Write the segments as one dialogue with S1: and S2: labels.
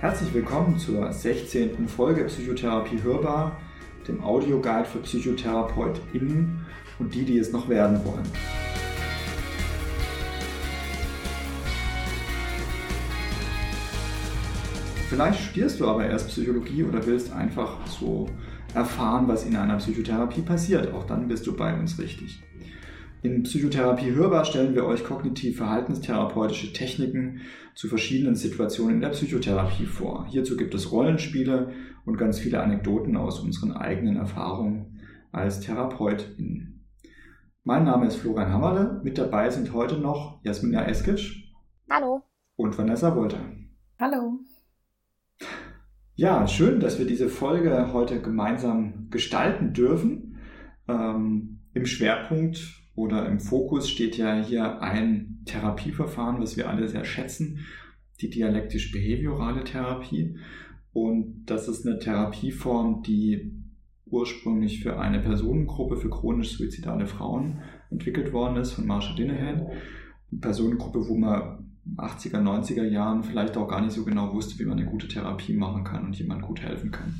S1: Herzlich willkommen zur 16. Folge Psychotherapie Hörbar, dem Audioguide für PsychotherapeutInnen und die, die es noch werden wollen. Vielleicht studierst du aber erst Psychologie oder willst einfach so erfahren, was in einer Psychotherapie passiert. Auch dann bist du bei uns richtig. In Psychotherapie hörbar stellen wir euch kognitiv-verhaltenstherapeutische Techniken zu verschiedenen Situationen in der Psychotherapie vor. Hierzu gibt es Rollenspiele und ganz viele Anekdoten aus unseren eigenen Erfahrungen als Therapeutin. Mein Name ist Florian Hammerle. Mit dabei sind heute noch Jasmina Eskic.
S2: Hallo.
S1: Und Vanessa Wolter.
S3: Hallo.
S1: Ja, schön, dass wir diese Folge heute gemeinsam gestalten dürfen. Ähm, Im Schwerpunkt oder im Fokus steht ja hier ein Therapieverfahren, was wir alle sehr schätzen, die dialektisch-behaviorale Therapie. Und das ist eine Therapieform, die ursprünglich für eine Personengruppe für chronisch suizidale Frauen entwickelt worden ist von Marsha Linehan. Eine Personengruppe, wo man 80er, 90er Jahren vielleicht auch gar nicht so genau wusste, wie man eine gute Therapie machen kann und jemand gut helfen kann.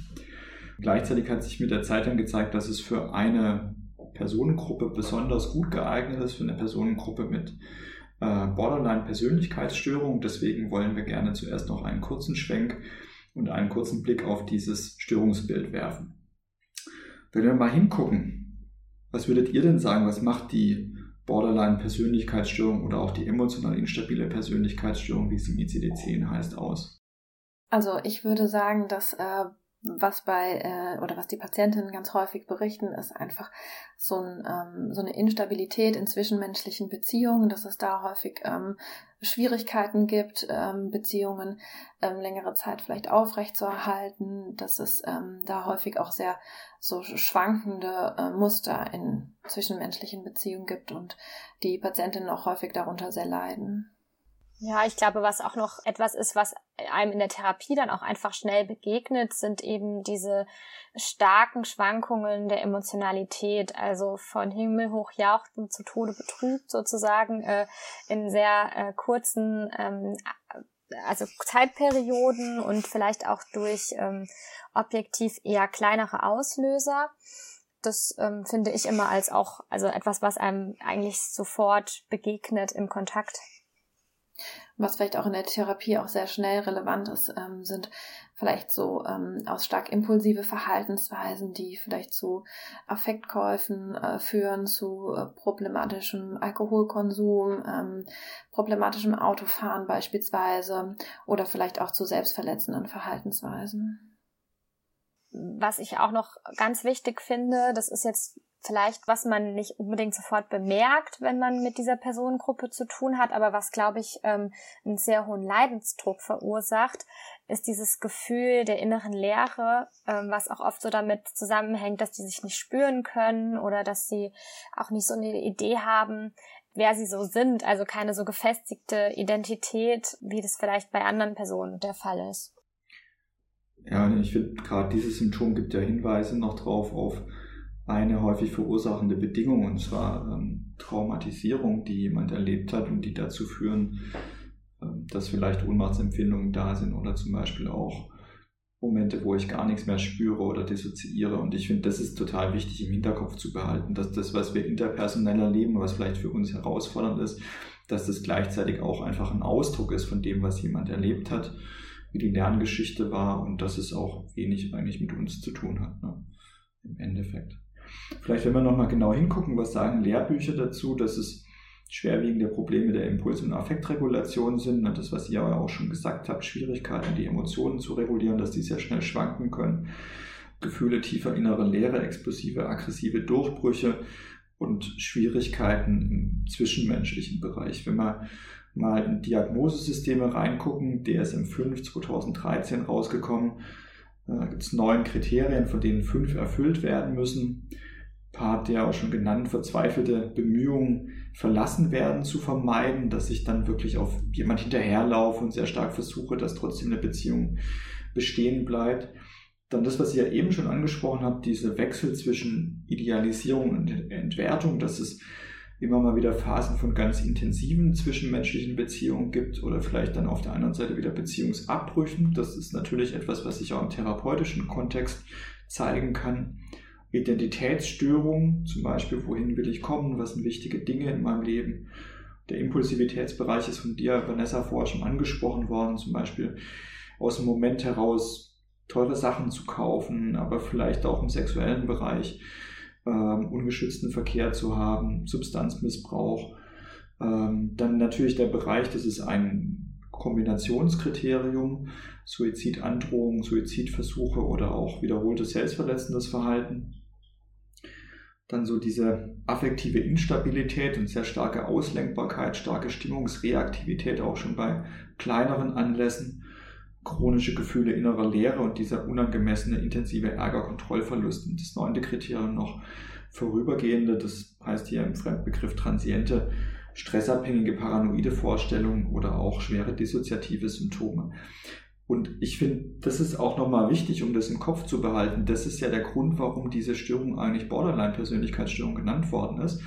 S1: Gleichzeitig hat sich mit der Zeit dann gezeigt, dass es für eine Personengruppe besonders gut geeignet ist, für eine Personengruppe mit äh, Borderline-Persönlichkeitsstörung. Deswegen wollen wir gerne zuerst noch einen kurzen Schwenk und einen kurzen Blick auf dieses Störungsbild werfen. Wenn wir mal hingucken, was würdet ihr denn sagen, was macht die Borderline-Persönlichkeitsstörung oder auch die emotional instabile Persönlichkeitsstörung, wie es im ICD-10 heißt, aus?
S3: Also ich würde sagen, dass äh, was bei äh, oder was die Patientinnen ganz häufig berichten, ist einfach so, ein, ähm, so eine Instabilität in zwischenmenschlichen Beziehungen, dass es da häufig ähm, Schwierigkeiten gibt, ähm, Beziehungen ähm, längere Zeit vielleicht aufrechtzuerhalten, dass es ähm, da häufig auch sehr so schwankende äh, Muster in zwischenmenschlichen Beziehungen gibt und die Patientinnen auch häufig darunter sehr leiden.
S2: Ja, ich glaube, was auch noch etwas ist, was einem in der Therapie dann auch einfach schnell begegnet, sind eben diese starken Schwankungen der Emotionalität, also von Himmel hoch jauchzen zu Tode betrübt sozusagen äh, in sehr äh, kurzen ähm, also Zeitperioden und vielleicht auch durch ähm, objektiv eher kleinere Auslöser. Das ähm, finde ich immer als auch also etwas, was einem eigentlich sofort begegnet im Kontakt.
S3: Was vielleicht auch in der Therapie auch sehr schnell relevant ist, ähm, sind vielleicht so ähm, aus stark impulsive Verhaltensweisen, die vielleicht zu Affektkäufen äh, führen, zu äh, problematischem Alkoholkonsum, ähm, problematischem Autofahren beispielsweise oder vielleicht auch zu selbstverletzenden Verhaltensweisen.
S2: Was ich auch noch ganz wichtig finde, das ist jetzt vielleicht, was man nicht unbedingt sofort bemerkt, wenn man mit dieser Personengruppe zu tun hat, aber was, glaube ich, ähm, einen sehr hohen Leidensdruck verursacht, ist dieses Gefühl der inneren Leere, ähm, was auch oft so damit zusammenhängt, dass die sich nicht spüren können oder dass sie auch nicht so eine Idee haben, wer sie so sind, also keine so gefestigte Identität, wie das vielleicht bei anderen Personen der Fall ist.
S1: Ja, ich finde, gerade dieses Symptom gibt ja Hinweise noch drauf auf eine häufig verursachende Bedingung, und zwar ähm, Traumatisierung, die jemand erlebt hat und die dazu führen, ähm, dass vielleicht Ohnmachtsempfindungen da sind oder zum Beispiel auch Momente, wo ich gar nichts mehr spüre oder dissoziiere. Und ich finde, das ist total wichtig im Hinterkopf zu behalten, dass das, was wir interpersonell erleben, was vielleicht für uns herausfordernd ist, dass das gleichzeitig auch einfach ein Ausdruck ist von dem, was jemand erlebt hat, wie die Lerngeschichte war und dass es auch wenig eigentlich mit uns zu tun hat, ne? im Endeffekt. Vielleicht, wenn wir nochmal genau hingucken, was sagen Lehrbücher dazu, dass es schwerwiegende Probleme der Impuls- und Affektregulation sind. Das, was ihr auch schon gesagt habt, Schwierigkeiten, die Emotionen zu regulieren, dass die sehr schnell schwanken können. Gefühle tiefer innere Leere, explosive, aggressive Durchbrüche und Schwierigkeiten im zwischenmenschlichen Bereich. Wenn wir mal in Diagnosesysteme reingucken, DSM-5 2013 rausgekommen, da gibt es neun Kriterien, von denen fünf erfüllt werden müssen. Part der auch schon genannt, verzweifelte Bemühungen verlassen werden zu vermeiden, dass ich dann wirklich auf jemand hinterherlaufe und sehr stark versuche, dass trotzdem eine Beziehung bestehen bleibt. Dann das, was ich ja eben schon angesprochen habe, diese Wechsel zwischen Idealisierung und Entwertung, dass es immer mal wieder Phasen von ganz intensiven zwischenmenschlichen Beziehungen gibt oder vielleicht dann auf der anderen Seite wieder Beziehungsabbrüchen. Das ist natürlich etwas, was sich auch im therapeutischen Kontext zeigen kann. Identitätsstörungen, zum Beispiel, wohin will ich kommen, was sind wichtige Dinge in meinem Leben. Der Impulsivitätsbereich ist von dir, Vanessa, vorher schon angesprochen worden, zum Beispiel aus dem Moment heraus teure Sachen zu kaufen, aber vielleicht auch im sexuellen Bereich ähm, ungeschützten Verkehr zu haben, Substanzmissbrauch. Ähm, dann natürlich der Bereich, das ist ein Kombinationskriterium, Suizidandrohung, Suizidversuche oder auch wiederholtes selbstverletzendes Verhalten. Dann so diese affektive Instabilität und sehr starke Auslenkbarkeit, starke Stimmungsreaktivität auch schon bei kleineren Anlässen, chronische Gefühle innerer Leere und dieser unangemessene intensive Ärger-Kontrollverlust. Und das neunte Kriterium noch vorübergehende, das heißt hier im Fremdbegriff transiente, stressabhängige paranoide Vorstellungen oder auch schwere dissoziative Symptome. Und ich finde, das ist auch nochmal wichtig, um das im Kopf zu behalten. Das ist ja der Grund, warum diese Störung eigentlich Borderline-Persönlichkeitsstörung genannt worden ist.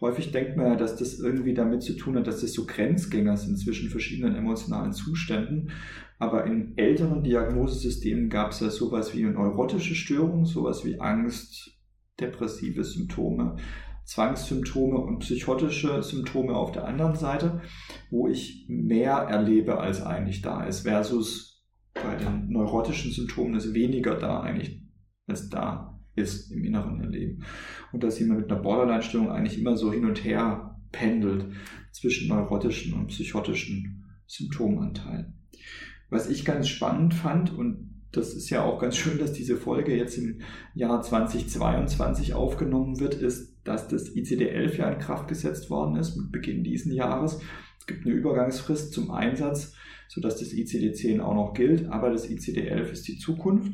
S1: Häufig denkt man ja, dass das irgendwie damit zu tun hat, dass das so Grenzgänger sind zwischen verschiedenen emotionalen Zuständen. Aber in älteren Diagnosesystemen gab es ja sowas wie neurotische Störungen, sowas wie Angst, depressive Symptome, Zwangssymptome und psychotische Symptome auf der anderen Seite, wo ich mehr erlebe, als eigentlich da ist, versus bei den neurotischen Symptomen ist weniger da eigentlich, als da ist im inneren Erleben. Und dass jemand mit einer Borderline-Störung eigentlich immer so hin und her pendelt zwischen neurotischen und psychotischen Symptomanteilen. Was ich ganz spannend fand, und das ist ja auch ganz schön, dass diese Folge jetzt im Jahr 2022 aufgenommen wird, ist, dass das ICD-11 ja in Kraft gesetzt worden ist mit Beginn diesen Jahres. Es gibt eine Übergangsfrist zum Einsatz sodass das ICD-10 auch noch gilt, aber das ICD-11 ist die Zukunft.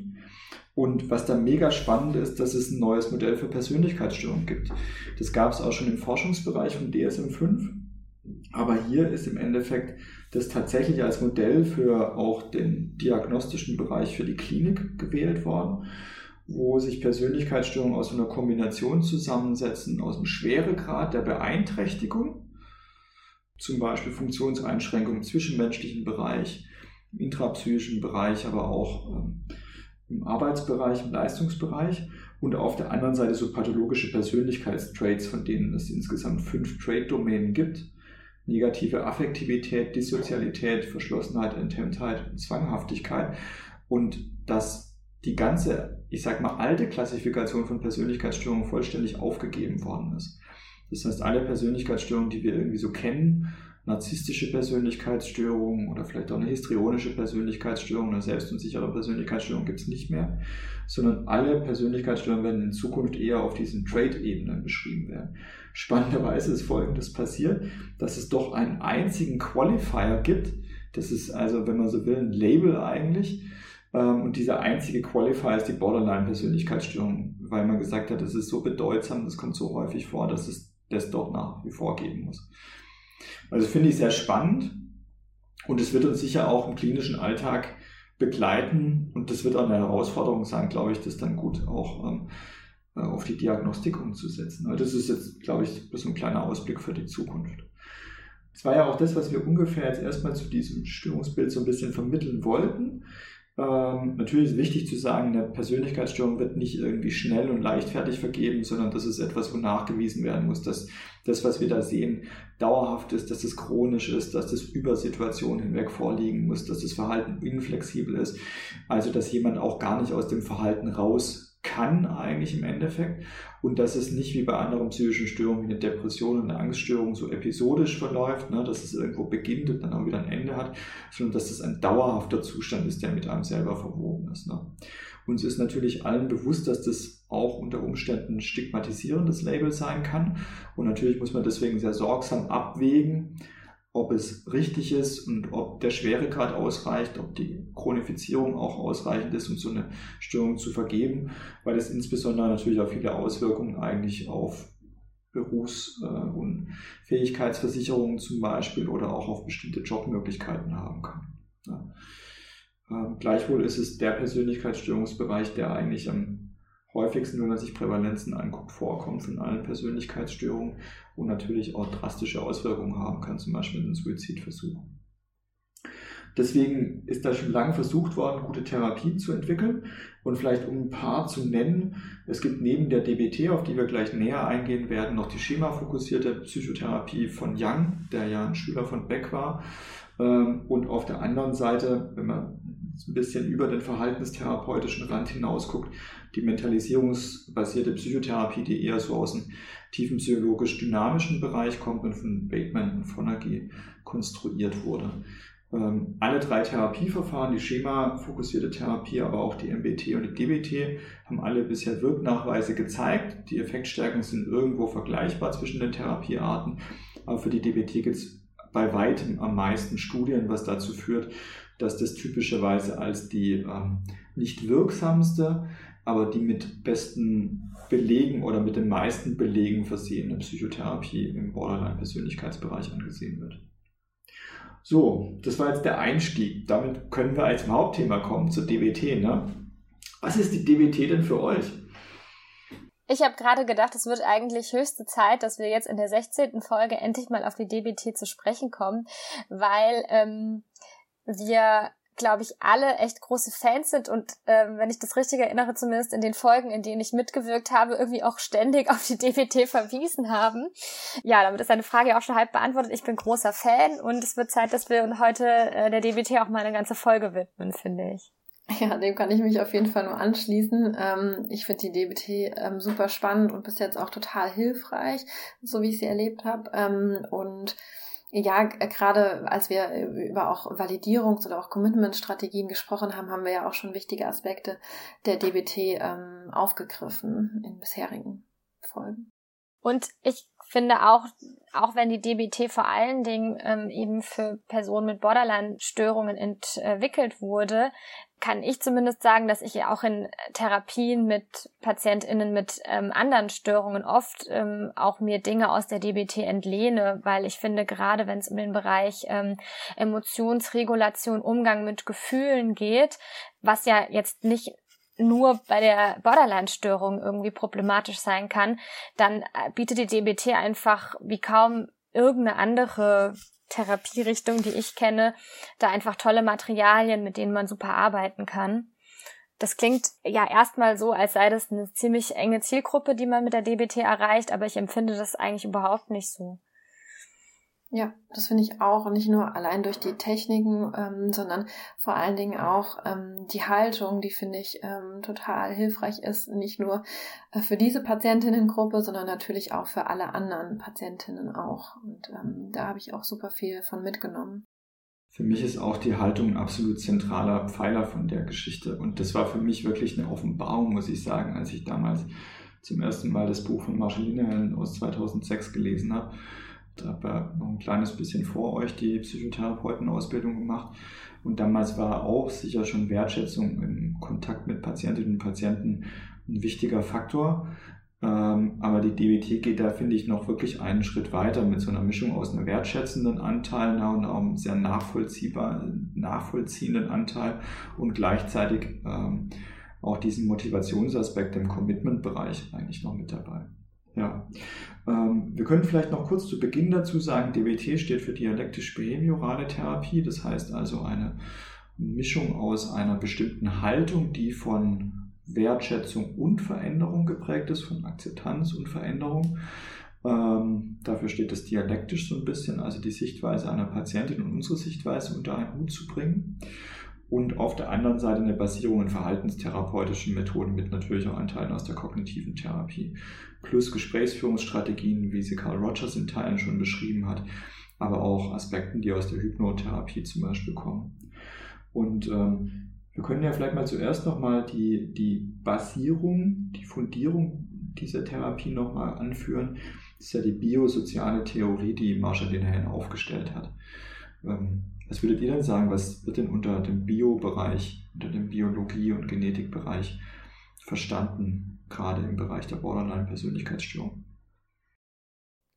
S1: Und was da mega spannend ist, dass es ein neues Modell für Persönlichkeitsstörungen gibt. Das gab es auch schon im Forschungsbereich von DSM-5. Aber hier ist im Endeffekt das tatsächlich als Modell für auch den diagnostischen Bereich für die Klinik gewählt worden, wo sich Persönlichkeitsstörungen aus einer Kombination zusammensetzen, aus dem Schweregrad der Beeinträchtigung zum Beispiel Funktionseinschränkungen im zwischenmenschlichen Bereich, intrapsychischen Bereich, aber auch ähm, im Arbeitsbereich, im Leistungsbereich und auf der anderen Seite so pathologische Persönlichkeitstraits, von denen es insgesamt fünf Trait-Domänen gibt. Negative Affektivität, Dissozialität, Verschlossenheit, Enthemmtheit und Zwanghaftigkeit. Und dass die ganze, ich sag mal, alte Klassifikation von Persönlichkeitsstörungen vollständig aufgegeben worden ist. Das heißt, alle Persönlichkeitsstörungen, die wir irgendwie so kennen, narzisstische Persönlichkeitsstörungen oder vielleicht auch eine histrionische Persönlichkeitsstörung, eine selbstunsichere Persönlichkeitsstörung gibt es nicht mehr, sondern alle Persönlichkeitsstörungen werden in Zukunft eher auf diesen Trait-Ebenen beschrieben werden. Spannenderweise ist Folgendes passiert, dass es doch einen einzigen Qualifier gibt. Das ist also, wenn man so will, ein Label eigentlich. Ähm, und dieser einzige Qualifier ist die Borderline-Persönlichkeitsstörung, weil man gesagt hat, das ist so bedeutsam, das kommt so häufig vor, dass es das dort nach wie vor geben muss. Also finde ich sehr spannend und es wird uns sicher auch im klinischen Alltag begleiten und das wird auch eine Herausforderung sein, glaube ich, das dann gut auch ähm, äh, auf die Diagnostik umzusetzen. Also das ist jetzt, glaube ich, so ein kleiner Ausblick für die Zukunft. Das war ja auch das, was wir ungefähr jetzt erstmal zu diesem Störungsbild so ein bisschen vermitteln wollten. Ähm, natürlich ist wichtig zu sagen, eine Persönlichkeitsstörung wird nicht irgendwie schnell und leichtfertig vergeben, sondern das ist etwas, wo nachgewiesen werden muss, dass das, was wir da sehen, dauerhaft ist, dass es chronisch ist, dass das über Situationen hinweg vorliegen muss, dass das Verhalten inflexibel ist. Also, dass jemand auch gar nicht aus dem Verhalten raus kann eigentlich im Endeffekt und dass es nicht wie bei anderen psychischen Störungen wie eine Depression und eine Angststörung so episodisch verläuft, ne, dass es irgendwo beginnt und dann auch wieder ein Ende hat, sondern dass es ein dauerhafter Zustand ist, der mit einem selber verwoben ist. Ne. Uns ist natürlich allen bewusst, dass das auch unter Umständen ein stigmatisierendes Label sein kann und natürlich muss man deswegen sehr sorgsam abwägen, ob es richtig ist und ob der Schweregrad ausreicht, ob die Chronifizierung auch ausreichend ist, um so eine Störung zu vergeben, weil es insbesondere natürlich auch viele Auswirkungen eigentlich auf Berufs- äh, und Fähigkeitsversicherungen zum Beispiel oder auch auf bestimmte Jobmöglichkeiten haben kann. Ähm, gleichwohl ist es der Persönlichkeitsstörungsbereich, der eigentlich am häufigsten, wenn man sich Prävalenzen anguckt, vorkommt von allen Persönlichkeitsstörungen und natürlich auch drastische Auswirkungen haben kann, zum Beispiel in den Suizidversuch. Deswegen ist da schon lange versucht worden, gute Therapien zu entwickeln. Und vielleicht um ein paar zu nennen, es gibt neben der DBT, auf die wir gleich näher eingehen werden, noch die schemafokussierte Psychotherapie von Young, der ja ein Schüler von Beck war. Ähm, und auf der anderen Seite, wenn man ein bisschen über den verhaltenstherapeutischen Rand hinaus guckt, die mentalisierungsbasierte Psychotherapie, die eher so aus dem tiefen psychologisch-dynamischen Bereich kommt und von Bateman und Fonagy konstruiert wurde. Ähm, alle drei Therapieverfahren, die Schema-fokussierte Therapie, aber auch die MBT und die DBT, haben alle bisher Wirknachweise gezeigt. Die Effektstärken sind irgendwo vergleichbar zwischen den Therapiearten, aber für die DBT gibt es bei weitem am meisten Studien, was dazu führt, dass das typischerweise als die ähm, nicht wirksamste, aber die mit besten Belegen oder mit den meisten Belegen versehene Psychotherapie im Borderline-Persönlichkeitsbereich angesehen wird. So, das war jetzt der Einstieg. Damit können wir als Hauptthema kommen zur DWT. Ne? Was ist die DWT denn für euch?
S2: Ich habe gerade gedacht, es wird eigentlich höchste Zeit, dass wir jetzt in der 16. Folge endlich mal auf die DBT zu sprechen kommen, weil ähm, wir glaube ich, alle echt große Fans sind und ähm, wenn ich das richtig erinnere, zumindest in den Folgen, in denen ich mitgewirkt habe, irgendwie auch ständig auf die DVT verwiesen haben. Ja, damit ist deine Frage auch schon halb beantwortet. Ich bin großer Fan und es wird Zeit, dass wir heute äh, der DVT auch mal eine ganze Folge widmen, finde ich.
S3: Ja, dem kann ich mich auf jeden Fall nur anschließen. Ähm, ich finde die DBT ähm, super spannend und bis jetzt auch total hilfreich, so wie ich sie erlebt habe. Ähm, und ja, gerade als wir über auch Validierungs- oder auch Commitment-Strategien gesprochen haben, haben wir ja auch schon wichtige Aspekte der DBT ähm, aufgegriffen in bisherigen Folgen.
S2: Und ich finde auch, auch wenn die DBT vor allen Dingen ähm, eben für Personen mit Borderline-Störungen entwickelt wurde, kann ich zumindest sagen, dass ich auch in Therapien mit PatientInnen mit ähm, anderen Störungen oft ähm, auch mir Dinge aus der DBT entlehne, weil ich finde, gerade wenn es um den Bereich ähm, Emotionsregulation, Umgang mit Gefühlen geht, was ja jetzt nicht nur bei der Borderline-Störung irgendwie problematisch sein kann, dann äh, bietet die DBT einfach wie kaum irgendeine andere Therapierichtung, die ich kenne, da einfach tolle Materialien, mit denen man super arbeiten kann. Das klingt ja erstmal so, als sei das eine ziemlich enge Zielgruppe, die man mit der DBT erreicht, aber ich empfinde das eigentlich überhaupt nicht so.
S3: Ja, das finde ich auch. Nicht nur allein durch die Techniken, ähm, sondern vor allen Dingen auch ähm, die Haltung, die finde ich ähm, total hilfreich ist. Nicht nur äh, für diese Patientinnengruppe, sondern natürlich auch für alle anderen Patientinnen auch. Und ähm, da habe ich auch super viel von mitgenommen.
S1: Für mich ist auch die Haltung ein absolut zentraler Pfeiler von der Geschichte. Und das war für mich wirklich eine Offenbarung, muss ich sagen, als ich damals zum ersten Mal das Buch von Marceline aus 2006 gelesen habe habe ja noch ein kleines bisschen vor euch die Psychotherapeutenausbildung gemacht. Und damals war auch sicher schon Wertschätzung im Kontakt mit Patientinnen und Patienten ein wichtiger Faktor. Ähm, aber die DBT geht da, finde ich, noch wirklich einen Schritt weiter mit so einer Mischung aus einem wertschätzenden Anteil und einem sehr nachvollziehenden Anteil und gleichzeitig ähm, auch diesen Motivationsaspekt im Commitment-Bereich eigentlich noch mit dabei. Ja. Ähm, wir können vielleicht noch kurz zu Beginn dazu sagen, DBT steht für dialektisch-behaviorale Therapie, das heißt also eine Mischung aus einer bestimmten Haltung, die von Wertschätzung und Veränderung geprägt ist, von Akzeptanz und Veränderung. Ähm, dafür steht das dialektisch so ein bisschen, also die Sichtweise einer Patientin und unsere Sichtweise unter einen Hut zu bringen und auf der anderen Seite eine Basierung in verhaltenstherapeutischen Methoden mit natürlich auch Anteilen aus der kognitiven Therapie, plus Gesprächsführungsstrategien, wie sie Carl Rogers in Teilen schon beschrieben hat, aber auch Aspekten, die aus der Hypnotherapie zum Beispiel kommen. Und ähm, wir können ja vielleicht mal zuerst nochmal die, die Basierung, die Fundierung dieser Therapie nochmal anführen. Das ist ja die biosoziale Theorie, die Marshall Linehan aufgestellt hat. Ähm, was würdet ihr denn sagen, was wird denn unter dem Bio-Bereich, unter dem Biologie- und Genetikbereich verstanden, gerade im Bereich der Borderline-Persönlichkeitsstörung?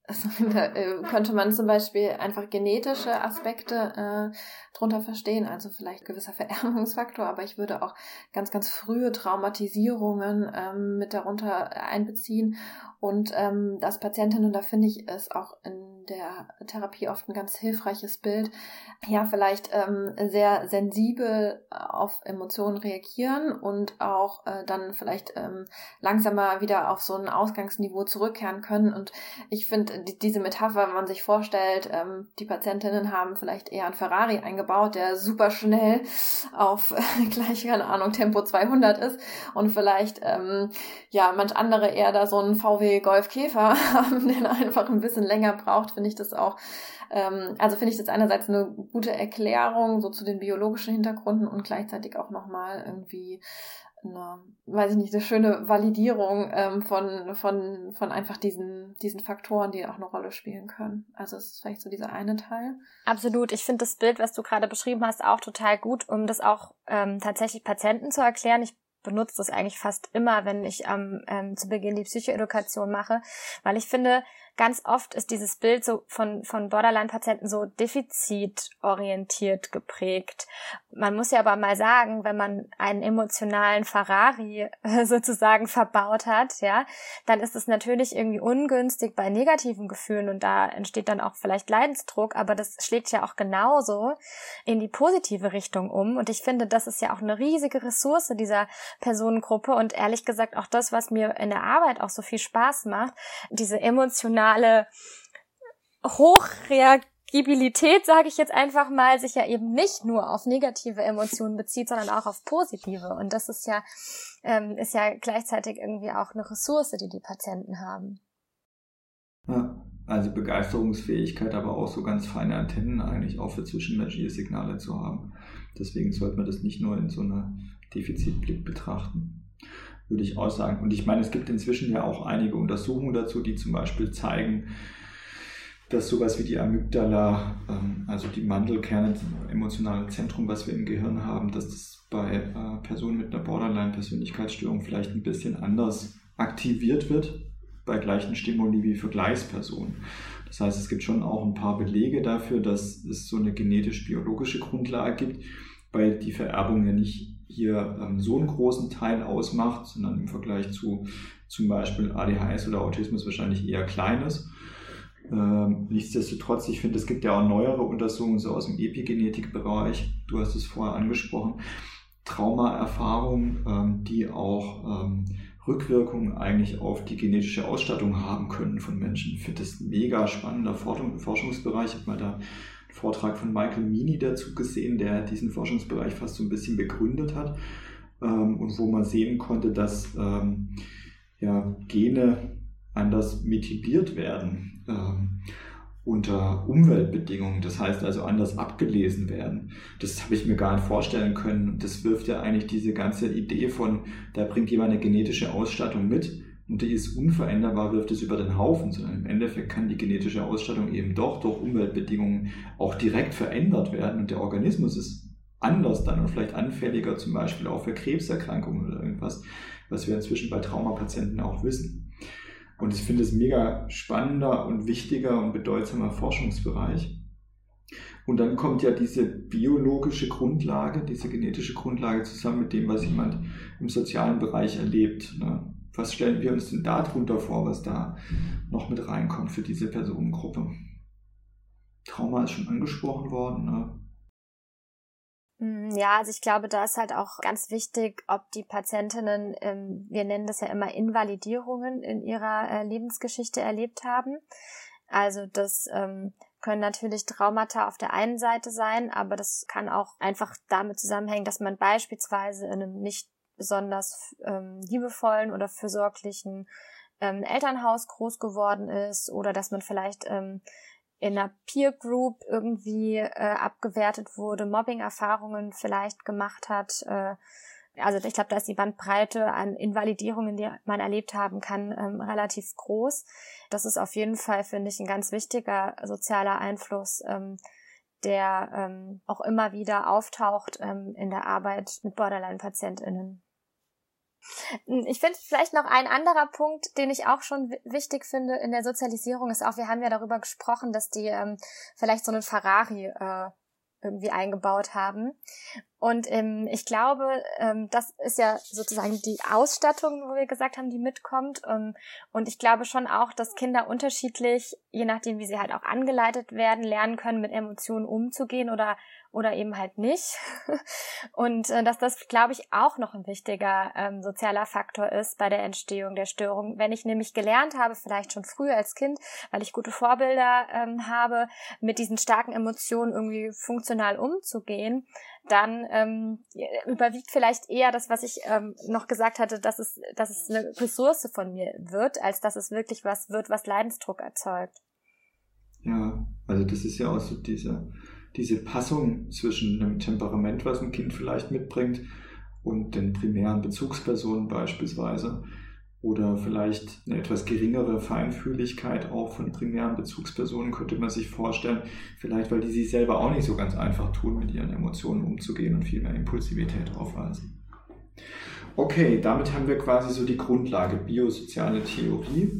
S3: Also, da äh, könnte man zum Beispiel einfach genetische Aspekte äh, drunter verstehen, also vielleicht gewisser Vererbungsfaktor, aber ich würde auch ganz, ganz frühe Traumatisierungen ähm, mit darunter einbeziehen und ähm, dass Patientinnen, da finde ich es auch in der Therapie oft ein ganz hilfreiches Bild, ja, vielleicht ähm, sehr sensibel auf Emotionen reagieren und auch äh, dann vielleicht ähm, langsamer wieder auf so ein Ausgangsniveau zurückkehren können. Und ich finde die, diese Metapher, wenn man sich vorstellt, ähm, die Patientinnen haben vielleicht eher ein Ferrari eingebaut, der super schnell auf äh, gleich, keine Ahnung, Tempo 200 ist und vielleicht, ähm, ja, manch andere eher da so einen VW Golf Käfer haben, der einfach ein bisschen länger braucht, finde ich das auch ähm, also finde ich das einerseits eine gute Erklärung so zu den biologischen Hintergründen und gleichzeitig auch nochmal irgendwie eine, weiß ich nicht, eine schöne Validierung ähm, von, von, von einfach diesen, diesen Faktoren, die auch eine Rolle spielen können. Also es ist vielleicht so dieser eine Teil.
S2: Absolut. Ich finde das Bild, was du gerade beschrieben hast, auch total gut, um das auch ähm, tatsächlich Patienten zu erklären. Ich benutze das eigentlich fast immer, wenn ich ähm, ähm, zu Beginn die Psychoedukation mache, weil ich finde, ganz oft ist dieses Bild so von, von Borderline-Patienten so defizitorientiert geprägt. Man muss ja aber mal sagen, wenn man einen emotionalen Ferrari sozusagen verbaut hat, ja, dann ist es natürlich irgendwie ungünstig bei negativen Gefühlen und da entsteht dann auch vielleicht Leidensdruck, aber das schlägt ja auch genauso in die positive Richtung um und ich finde, das ist ja auch eine riesige Ressource dieser Personengruppe und ehrlich gesagt auch das, was mir in der Arbeit auch so viel Spaß macht, diese emotionale emotionale Hochreagibilität, sage ich jetzt einfach mal, sich ja eben nicht nur auf negative Emotionen bezieht, sondern auch auf positive. Und das ist ja, ähm, ist ja gleichzeitig irgendwie auch eine Ressource, die die Patienten haben.
S1: Ja, also Begeisterungsfähigkeit, aber auch so ganz feine Antennen eigentlich auch für zwischenmenschliche Signale zu haben. Deswegen sollte man das nicht nur in so einer Defizitblick betrachten würde ich auch sagen. Und ich meine, es gibt inzwischen ja auch einige Untersuchungen dazu, die zum Beispiel zeigen, dass sowas wie die Amygdala, ähm, also die Mandelkerne, das emotionale Zentrum, was wir im Gehirn haben, dass das bei äh, Personen mit einer Borderline-Persönlichkeitsstörung vielleicht ein bisschen anders aktiviert wird bei gleichen Stimuli wie Vergleichspersonen. Das heißt, es gibt schon auch ein paar Belege dafür, dass es so eine genetisch-biologische Grundlage gibt, weil die Vererbung ja nicht hier ähm, so einen großen Teil ausmacht, sondern im Vergleich zu zum Beispiel ADHS oder Autismus wahrscheinlich eher kleines. Ähm, nichtsdestotrotz, ich finde, es gibt ja auch neuere Untersuchungen so aus dem Epigenetikbereich. Du hast es vorher angesprochen. Traumaerfahrungen, ähm, die auch ähm, Rückwirkungen eigentlich auf die genetische Ausstattung haben können von Menschen. Ich finde das ein mega spannender Forschungsbereich. Ich habe mal da Vortrag von Michael Meany dazu gesehen, der diesen Forschungsbereich fast so ein bisschen begründet hat ähm, und wo man sehen konnte, dass ähm, ja, Gene anders mitigiert werden ähm, unter Umweltbedingungen, das heißt also anders abgelesen werden. Das habe ich mir gar nicht vorstellen können. Das wirft ja eigentlich diese ganze Idee von, da bringt jemand eine genetische Ausstattung mit und die ist unveränderbar, wirft es über den Haufen, sondern im Endeffekt kann die genetische Ausstattung eben doch durch Umweltbedingungen auch direkt verändert werden und der Organismus ist anders dann und vielleicht anfälliger zum Beispiel auch für Krebserkrankungen oder irgendwas, was wir inzwischen bei Traumapatienten auch wissen. Und ich finde es mega spannender und wichtiger und bedeutsamer Forschungsbereich. Und dann kommt ja diese biologische Grundlage, diese genetische Grundlage zusammen mit dem, was jemand im sozialen Bereich erlebt. Ne? Was stellen wir uns denn darunter vor, was da noch mit reinkommt für diese Personengruppe? Trauma ist schon angesprochen worden. Ne?
S2: Mm, ja, also ich glaube, da ist halt auch ganz wichtig, ob die Patientinnen, ähm, wir nennen das ja immer Invalidierungen in ihrer äh, Lebensgeschichte erlebt haben. Also das ähm, können natürlich Traumata auf der einen Seite sein, aber das kann auch einfach damit zusammenhängen, dass man beispielsweise in einem nicht besonders ähm, liebevollen oder fürsorglichen ähm, Elternhaus groß geworden ist oder dass man vielleicht ähm, in einer Peer Group irgendwie äh, abgewertet wurde, Mobbing-Erfahrungen vielleicht gemacht hat. Äh, also ich glaube, da ist die Bandbreite an Invalidierungen, die man erlebt haben kann, ähm, relativ groß. Das ist auf jeden Fall, finde ich, ein ganz wichtiger sozialer Einfluss, ähm, der ähm, auch immer wieder auftaucht ähm, in der Arbeit mit Borderline-PatientInnen. Ich finde vielleicht noch ein anderer Punkt, den ich auch schon wichtig finde in der Sozialisierung, ist auch, wir haben ja darüber gesprochen, dass die ähm, vielleicht so einen Ferrari äh, irgendwie eingebaut haben. Und ähm, ich glaube, ähm, das ist ja sozusagen die Ausstattung, wo wir gesagt haben, die mitkommt. Ähm, und ich glaube schon auch, dass Kinder unterschiedlich, je nachdem, wie sie halt auch angeleitet werden, lernen können, mit Emotionen umzugehen oder oder eben halt nicht. Und äh, dass das, glaube ich, auch noch ein wichtiger ähm, sozialer Faktor ist bei der Entstehung der Störung. Wenn ich nämlich gelernt habe, vielleicht schon früh als Kind, weil ich gute Vorbilder ähm, habe, mit diesen starken Emotionen irgendwie funktional umzugehen, dann ähm, überwiegt vielleicht eher das, was ich ähm, noch gesagt hatte, dass es, dass es eine Ressource von mir wird, als dass es wirklich was wird, was Leidensdruck erzeugt.
S1: Ja, also das ist ja auch so diese diese Passung zwischen einem Temperament, was ein Kind vielleicht mitbringt, und den primären Bezugspersonen beispielsweise. Oder vielleicht eine etwas geringere Feinfühligkeit auch von primären Bezugspersonen könnte man sich vorstellen. Vielleicht, weil die sich selber auch nicht so ganz einfach tun, mit ihren Emotionen umzugehen und viel mehr Impulsivität aufweisen. Okay, damit haben wir quasi so die Grundlage biosoziale Theorie,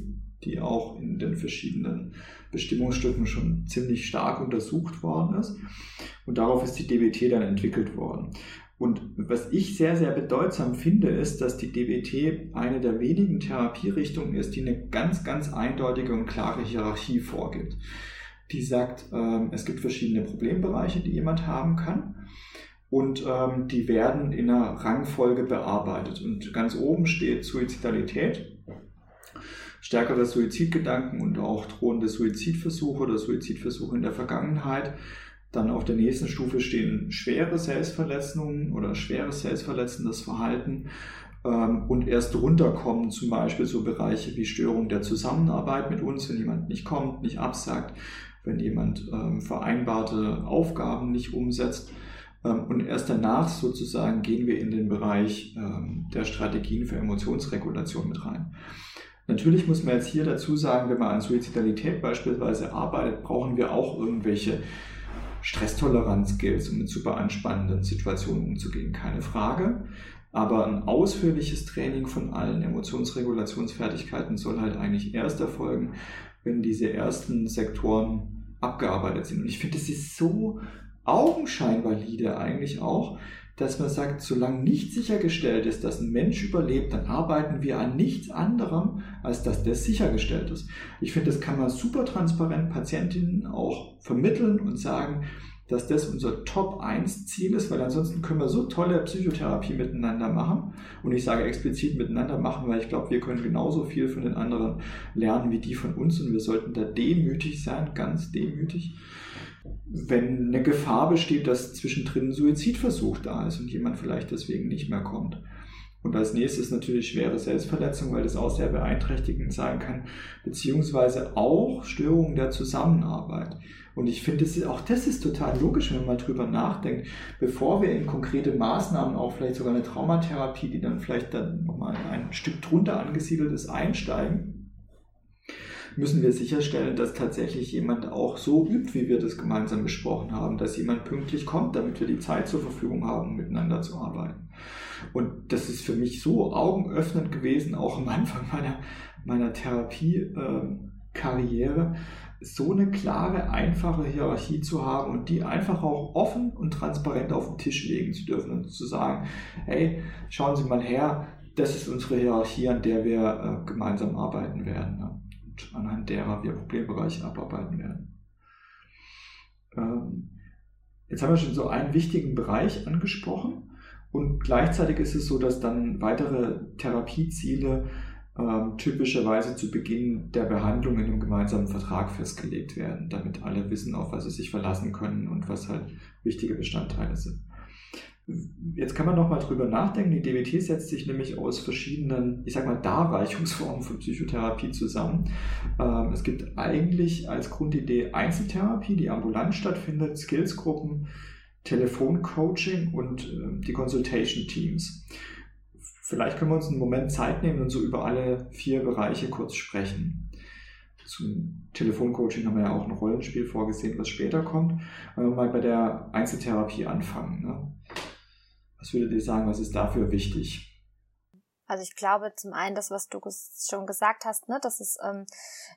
S1: die auch in den verschiedenen Bestimmungsstücken schon ziemlich stark untersucht worden ist. Und darauf ist die DBT dann entwickelt worden. Und was ich sehr, sehr bedeutsam finde, ist, dass die DBT eine der wenigen Therapierichtungen ist, die eine ganz, ganz eindeutige und klare Hierarchie vorgibt. Die sagt, ähm, es gibt verschiedene Problembereiche, die jemand haben kann. Und ähm, die werden in einer Rangfolge bearbeitet. Und ganz oben steht Suizidalität stärkere Suizidgedanken und auch drohende Suizidversuche oder Suizidversuche in der Vergangenheit. Dann auf der nächsten Stufe stehen schwere Selbstverletzungen oder schweres selbstverletzendes Verhalten. Ähm, und erst drunter kommen zum Beispiel so Bereiche wie Störung der Zusammenarbeit mit uns, wenn jemand nicht kommt, nicht absagt, wenn jemand ähm, vereinbarte Aufgaben nicht umsetzt. Ähm, und erst danach sozusagen gehen wir in den Bereich der Strategien für Emotionsregulation mit rein. Natürlich muss man jetzt hier dazu sagen, wenn man an Suizidalität beispielsweise arbeitet, brauchen wir auch irgendwelche Stresstoleranz-Skills, um mit super anspannenden Situationen umzugehen, keine Frage. Aber ein ausführliches Training von allen Emotionsregulationsfertigkeiten soll halt eigentlich erst erfolgen, wenn diese ersten Sektoren abgearbeitet sind. Und ich finde, das ist so augenscheinvalide eigentlich auch, dass man sagt, solange nicht sichergestellt ist, dass ein Mensch überlebt, dann arbeiten wir an nichts anderem, als dass das sichergestellt ist. Ich finde, das kann man super transparent Patientinnen auch vermitteln und sagen, dass das unser Top 1 Ziel ist, weil ansonsten können wir so tolle Psychotherapie miteinander machen. Und ich sage explizit miteinander machen, weil ich glaube, wir können genauso viel von den anderen lernen wie die von uns und wir sollten da demütig sein, ganz demütig wenn eine Gefahr besteht, dass zwischendrin ein Suizidversuch da ist und jemand vielleicht deswegen nicht mehr kommt. Und als nächstes natürlich schwere Selbstverletzung, weil das auch sehr beeinträchtigend sein kann, beziehungsweise auch Störungen der Zusammenarbeit. Und ich finde, auch das ist total logisch, wenn man mal drüber nachdenkt, bevor wir in konkrete Maßnahmen, auch vielleicht sogar eine Traumatherapie, die dann vielleicht dann nochmal ein Stück drunter angesiedelt ist, einsteigen, müssen wir sicherstellen, dass tatsächlich jemand auch so übt, wie wir das gemeinsam besprochen haben, dass jemand pünktlich kommt, damit wir die Zeit zur Verfügung haben, um miteinander zu arbeiten. Und das ist für mich so augenöffnend gewesen, auch am Anfang meiner, meiner Therapie-Karriere, so eine klare, einfache Hierarchie zu haben und die einfach auch offen und transparent auf den Tisch legen zu dürfen und zu sagen, hey, schauen Sie mal her, das ist unsere Hierarchie, an der wir äh, gemeinsam arbeiten werden. Anhand derer wir Problembereiche abarbeiten werden. Ähm, jetzt haben wir schon so einen wichtigen Bereich angesprochen und gleichzeitig ist es so, dass dann weitere Therapieziele ähm, typischerweise zu Beginn der Behandlung in einem gemeinsamen Vertrag festgelegt werden, damit alle wissen, auf was sie sich verlassen können und was halt wichtige Bestandteile sind. Jetzt kann man noch mal drüber nachdenken. Die DBT setzt sich nämlich aus verschiedenen, ich sag mal, Darreichungsformen von Psychotherapie zusammen. Ähm, es gibt eigentlich als Grundidee Einzeltherapie, die ambulant stattfindet, Skillsgruppen, Telefoncoaching und ähm, die Consultation Teams. Vielleicht können wir uns einen Moment Zeit nehmen und so über alle vier Bereiche kurz sprechen. Zum Telefoncoaching haben wir ja auch ein Rollenspiel vorgesehen, was später kommt. Wenn wir mal bei der Einzeltherapie anfangen. Ne? Was würdet ihr sagen, was ist dafür wichtig?
S2: Also ich glaube zum einen das, was du schon gesagt hast, ne, dass es ähm,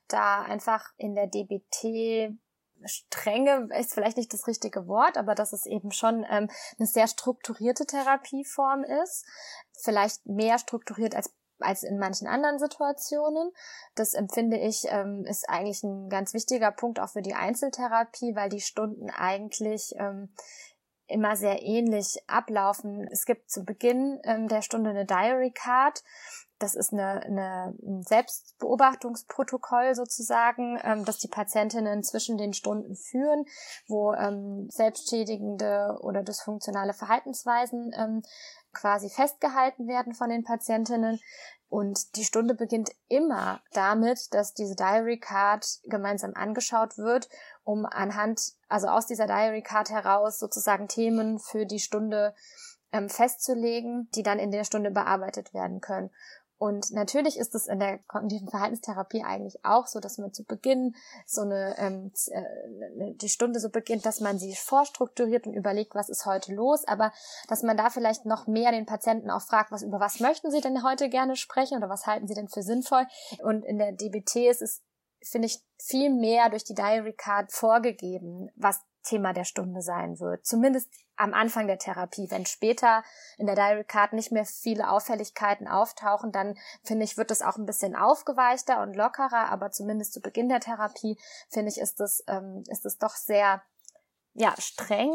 S2: da einfach in der DBT strenge ist vielleicht nicht das richtige Wort, aber dass es eben schon ähm, eine sehr strukturierte Therapieform ist, vielleicht mehr strukturiert als als in manchen anderen Situationen. Das empfinde ich, ähm, ist eigentlich ein ganz wichtiger Punkt auch für die Einzeltherapie, weil die Stunden eigentlich ähm, immer sehr ähnlich ablaufen. Es gibt zu Beginn ähm, der Stunde eine Diary Card. Das ist eine, eine, ein Selbstbeobachtungsprotokoll sozusagen, ähm, das die Patientinnen zwischen den Stunden führen, wo ähm, selbstschädigende oder dysfunktionale Verhaltensweisen ähm, quasi festgehalten werden von den Patientinnen. Und die Stunde beginnt immer damit, dass diese Diary Card gemeinsam angeschaut wird, um anhand, also aus dieser Diary Card heraus sozusagen Themen für die Stunde ähm, festzulegen, die dann in der Stunde bearbeitet werden können. Und natürlich ist es in der kognitiven Verhaltenstherapie eigentlich auch so, dass man zu Beginn so eine, ähm, äh, ne, die Stunde so beginnt, dass man sie vorstrukturiert und überlegt, was ist heute los, aber dass man da vielleicht noch mehr den Patienten auch fragt, was, über was möchten sie denn heute gerne sprechen oder was halten sie denn für sinnvoll? Und in der DBT ist es, finde ich, viel mehr durch die Diary Card vorgegeben, was Thema der Stunde sein wird. Zumindest am Anfang der Therapie. Wenn später in der Diary Card nicht mehr viele Auffälligkeiten auftauchen, dann finde ich, wird es auch ein bisschen aufgeweichter und lockerer, aber zumindest zu Beginn der Therapie, finde ich, ist es, ähm, ist es doch sehr, ja, streng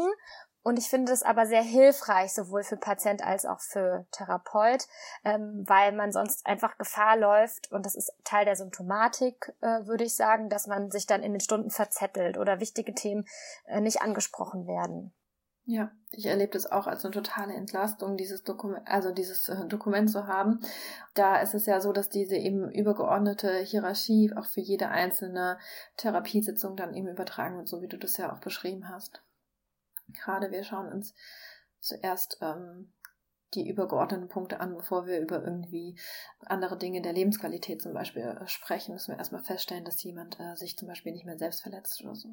S2: und ich finde es aber sehr hilfreich, sowohl für Patient als auch für Therapeut, ähm, weil man sonst einfach Gefahr läuft, und das ist Teil der Symptomatik, äh, würde ich sagen, dass man sich dann in den Stunden verzettelt oder wichtige Themen äh, nicht angesprochen werden.
S3: Ja, ich erlebe das auch als eine totale Entlastung, dieses Dokument, also dieses äh, Dokument zu haben. Da ist es ja so, dass diese eben übergeordnete Hierarchie auch für jede einzelne Therapiesitzung dann eben übertragen wird, so wie du das ja auch beschrieben hast. Gerade wir schauen uns zuerst ähm, die übergeordneten Punkte an, bevor wir über irgendwie andere Dinge der Lebensqualität zum Beispiel äh, sprechen, müssen wir erstmal feststellen, dass jemand äh, sich zum Beispiel nicht mehr selbst verletzt oder so.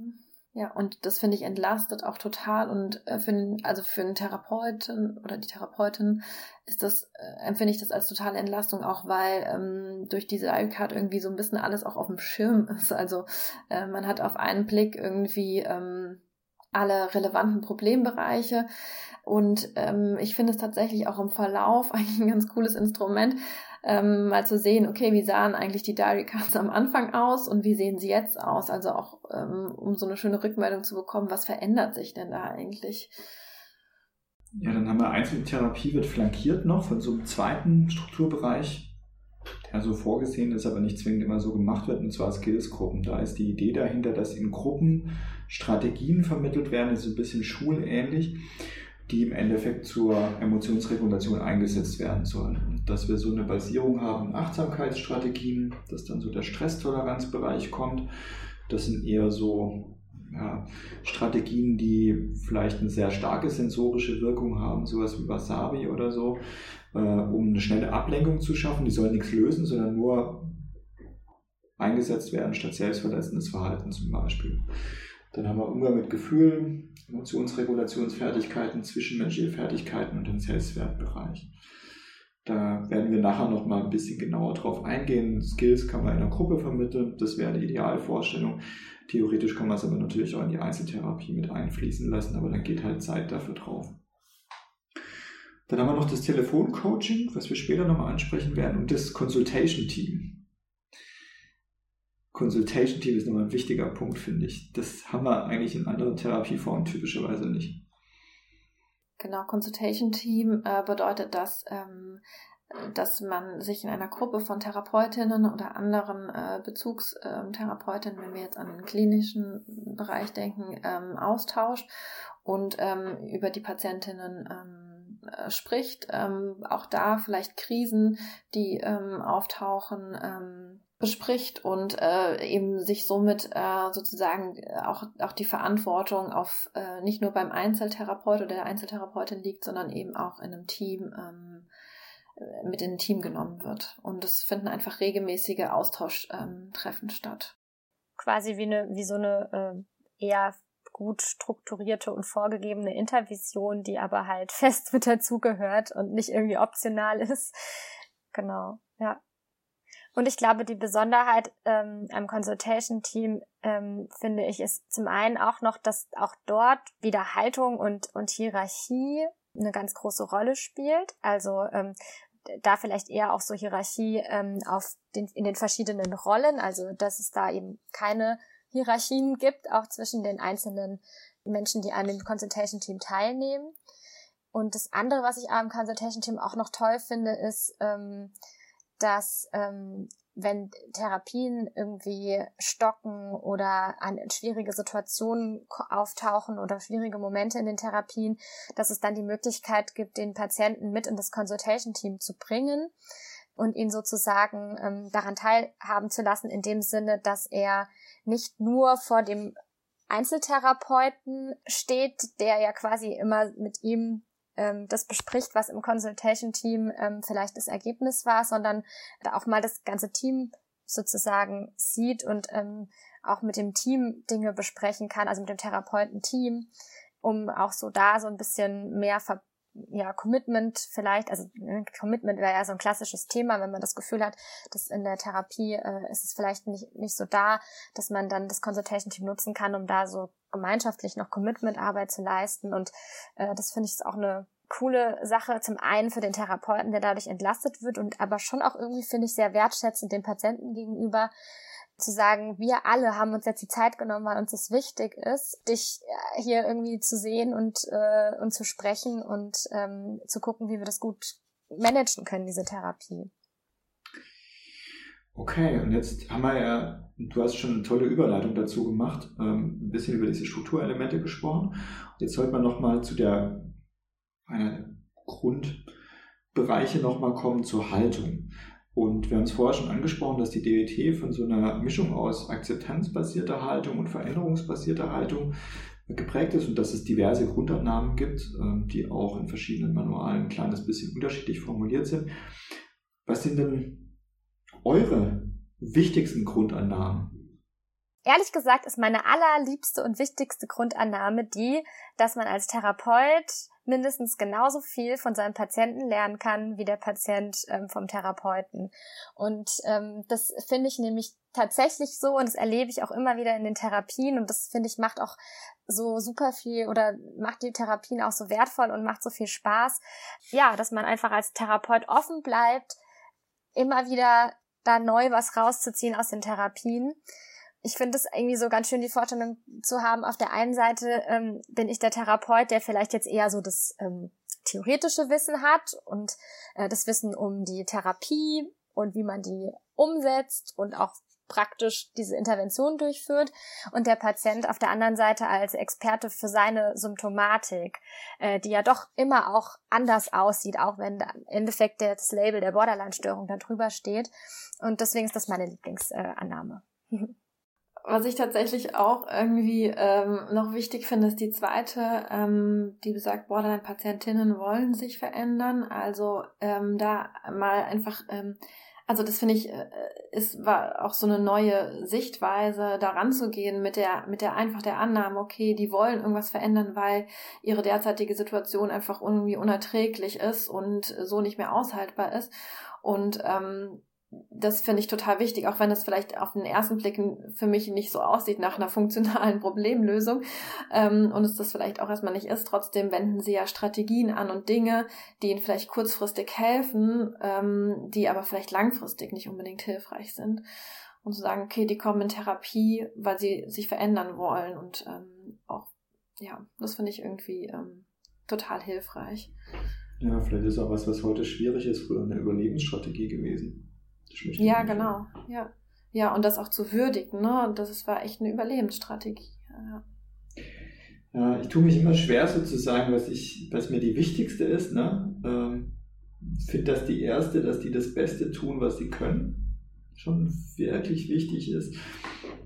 S3: Ja, und das finde ich entlastet auch total und äh, für also für einen Therapeuten oder die Therapeutin ist das, äh, empfinde ich das als totale Entlastung, auch weil ähm, durch diese iCard irgendwie so ein bisschen alles auch auf dem Schirm ist. Also äh, man hat auf einen Blick irgendwie ähm, alle relevanten Problembereiche. Und ähm, ich finde es tatsächlich auch im Verlauf eigentlich ein ganz cooles Instrument, ähm, mal zu sehen, okay, wie sahen eigentlich die Diary Cards am Anfang aus und wie sehen sie jetzt aus? Also auch, ähm, um so eine schöne Rückmeldung zu bekommen, was verändert sich denn da eigentlich?
S1: Ja, dann haben wir Einzeltherapie wird flankiert noch von so einem zweiten Strukturbereich, der so vorgesehen ist, aber nicht zwingend immer so gemacht wird, und zwar Skillsgruppen. Da ist die Idee dahinter, dass in Gruppen Strategien vermittelt werden, das ist ein bisschen schulähnlich, die im Endeffekt zur Emotionsregulation eingesetzt werden sollen. Dass wir so eine Basierung haben in Achtsamkeitsstrategien, dass dann so der Stresstoleranzbereich kommt. Das sind eher so ja, Strategien, die vielleicht eine sehr starke sensorische Wirkung haben, sowas wie Wasabi oder so, äh, um eine schnelle Ablenkung zu schaffen. Die sollen nichts lösen, sondern nur eingesetzt werden statt selbstverletzendes Verhalten zum Beispiel. Dann haben wir Umgang mit Gefühlen, Emotionsregulationsfertigkeiten, zwischenmenschliche Fertigkeiten und den Selbstwertbereich. Da werden wir nachher noch mal ein bisschen genauer drauf eingehen. Skills kann man in einer Gruppe vermitteln, das wäre die Idealvorstellung. Theoretisch kann man es aber natürlich auch in die Einzeltherapie mit einfließen lassen, aber dann geht halt Zeit dafür drauf. Dann haben wir noch das Telefoncoaching, was wir später nochmal ansprechen werden, und das Consultation Team. Consultation Team ist nochmal ein wichtiger Punkt, finde ich. Das haben wir eigentlich in anderen Therapieformen typischerweise nicht.
S3: Genau, Consultation Team äh, bedeutet, dass, ähm, dass man sich in einer Gruppe von Therapeutinnen oder anderen äh, Bezugstherapeutinnen, ähm, wenn wir jetzt an den klinischen Bereich denken, ähm, austauscht und ähm, über die Patientinnen ähm, äh, spricht. Ähm, auch da vielleicht Krisen, die ähm, auftauchen, ähm, bespricht und äh, eben sich somit äh, sozusagen äh, auch, auch die Verantwortung auf äh, nicht nur beim Einzeltherapeut oder der Einzeltherapeutin liegt, sondern eben auch in einem Team ähm, äh, mit in ein Team genommen wird. Und es finden einfach regelmäßige Austauschtreffen ähm, statt.
S2: Quasi wie eine, wie so eine äh, eher gut strukturierte und vorgegebene Intervision, die aber halt fest mit dazugehört und nicht irgendwie optional ist. genau, ja. Und ich glaube, die Besonderheit ähm, am Consultation-Team, ähm, finde ich, ist zum einen auch noch, dass auch dort wieder Haltung und, und Hierarchie eine ganz große Rolle spielt. Also ähm, da vielleicht eher auch so Hierarchie ähm, auf den, in den verschiedenen Rollen, also dass es da eben keine Hierarchien gibt, auch zwischen den einzelnen Menschen, die an dem Consultation Team teilnehmen. Und das andere, was ich am Consultation Team auch noch toll finde, ist, ähm, dass ähm, wenn Therapien irgendwie stocken oder an schwierige Situationen auftauchen oder schwierige Momente in den Therapien, dass es dann die Möglichkeit gibt, den Patienten mit in das Consultation Team zu bringen und ihn sozusagen ähm, daran teilhaben zu lassen, in dem Sinne, dass er nicht nur vor dem Einzeltherapeuten steht, der ja quasi immer mit ihm ähm, das bespricht, was im Consultation Team ähm, vielleicht das Ergebnis war, sondern auch mal das ganze Team sozusagen sieht und ähm, auch mit dem Team Dinge besprechen kann, also mit dem Therapeuten-Team, um auch so da so ein bisschen mehr Ver ja, Commitment vielleicht, also ne, Commitment wäre ja so ein klassisches Thema, wenn man das Gefühl hat, dass in der Therapie äh, ist es vielleicht nicht, nicht so da, dass man dann das Consultation Team nutzen kann, um da so gemeinschaftlich noch Commitment-Arbeit zu leisten. Und äh, das finde ich ist auch eine coole Sache, zum einen für den Therapeuten, der dadurch entlastet wird und aber schon auch irgendwie, finde ich, sehr wertschätzend dem Patienten gegenüber, zu sagen, wir alle haben uns jetzt die Zeit genommen, weil uns das wichtig ist, dich äh, hier irgendwie zu sehen und, äh, und zu sprechen und ähm, zu gucken, wie wir das gut managen können, diese Therapie.
S1: Okay, und jetzt haben wir ja, du hast schon eine tolle Überleitung dazu gemacht, ähm, ein bisschen über diese Strukturelemente gesprochen. Jetzt sollte man nochmal zu der einer Grundbereiche nochmal kommen zur Haltung. Und wir haben es vorher schon angesprochen, dass die DWT von so einer Mischung aus akzeptanzbasierter Haltung und veränderungsbasierter Haltung geprägt ist und dass es diverse Grundannahmen gibt, ähm, die auch in verschiedenen Manualen ein kleines bisschen unterschiedlich formuliert sind. Was sind denn eure wichtigsten Grundannahmen?
S2: Ehrlich gesagt ist meine allerliebste und wichtigste Grundannahme die, dass man als Therapeut mindestens genauso viel von seinem Patienten lernen kann wie der Patient ähm, vom Therapeuten. Und ähm, das finde ich nämlich tatsächlich so und das erlebe ich auch immer wieder in den Therapien und das finde ich macht auch so super viel oder macht die Therapien auch so wertvoll und macht so viel Spaß. Ja, dass man einfach als Therapeut offen bleibt, immer wieder da neu was rauszuziehen aus den Therapien ich finde es irgendwie so ganz schön, die Vorstellung zu haben, auf der einen Seite ähm, bin ich der Therapeut, der vielleicht jetzt eher so das ähm, theoretische Wissen hat und äh, das Wissen um die Therapie und wie man die umsetzt und auch praktisch diese Intervention durchführt und der Patient auf der anderen Seite als Experte für seine Symptomatik, äh, die ja doch immer auch anders aussieht, auch wenn im Endeffekt das Label der Borderline-Störung da drüber steht. Und deswegen ist das meine Lieblingsannahme. Äh,
S3: Was ich tatsächlich auch irgendwie ähm, noch wichtig finde, ist die zweite, ähm, die besagt, Borderline-Patientinnen wollen sich verändern. Also ähm, da mal einfach, ähm, also das finde ich, äh, ist war auch so eine neue Sichtweise, daran zu gehen mit der, mit der einfach der Annahme, okay, die wollen irgendwas verändern, weil ihre derzeitige Situation einfach irgendwie unerträglich ist und so nicht mehr aushaltbar ist. Und ähm, das finde ich total wichtig, auch wenn es vielleicht auf den ersten Blick für mich nicht so aussieht nach einer funktionalen Problemlösung ähm, und es das vielleicht auch erstmal nicht ist. Trotzdem wenden sie ja Strategien an und Dinge, die ihnen vielleicht kurzfristig helfen, ähm, die aber vielleicht langfristig nicht unbedingt hilfreich sind. Und zu sagen, okay, die kommen in Therapie, weil sie sich verändern wollen und ähm, auch, ja, das finde ich irgendwie ähm, total hilfreich.
S1: Ja, vielleicht ist auch was, was heute schwierig ist, früher eine Überlebensstrategie gewesen.
S3: Ja, genau. Ja. ja, und das auch zu würdigen, ne? Und das war echt eine Überlebensstrategie. Ja.
S1: Ja, ich tue mich immer schwer sozusagen, was ich, was mir die wichtigste ist, ne? Ähm, finde das die erste, dass die das Beste tun, was sie können. Schon wirklich wichtig ist,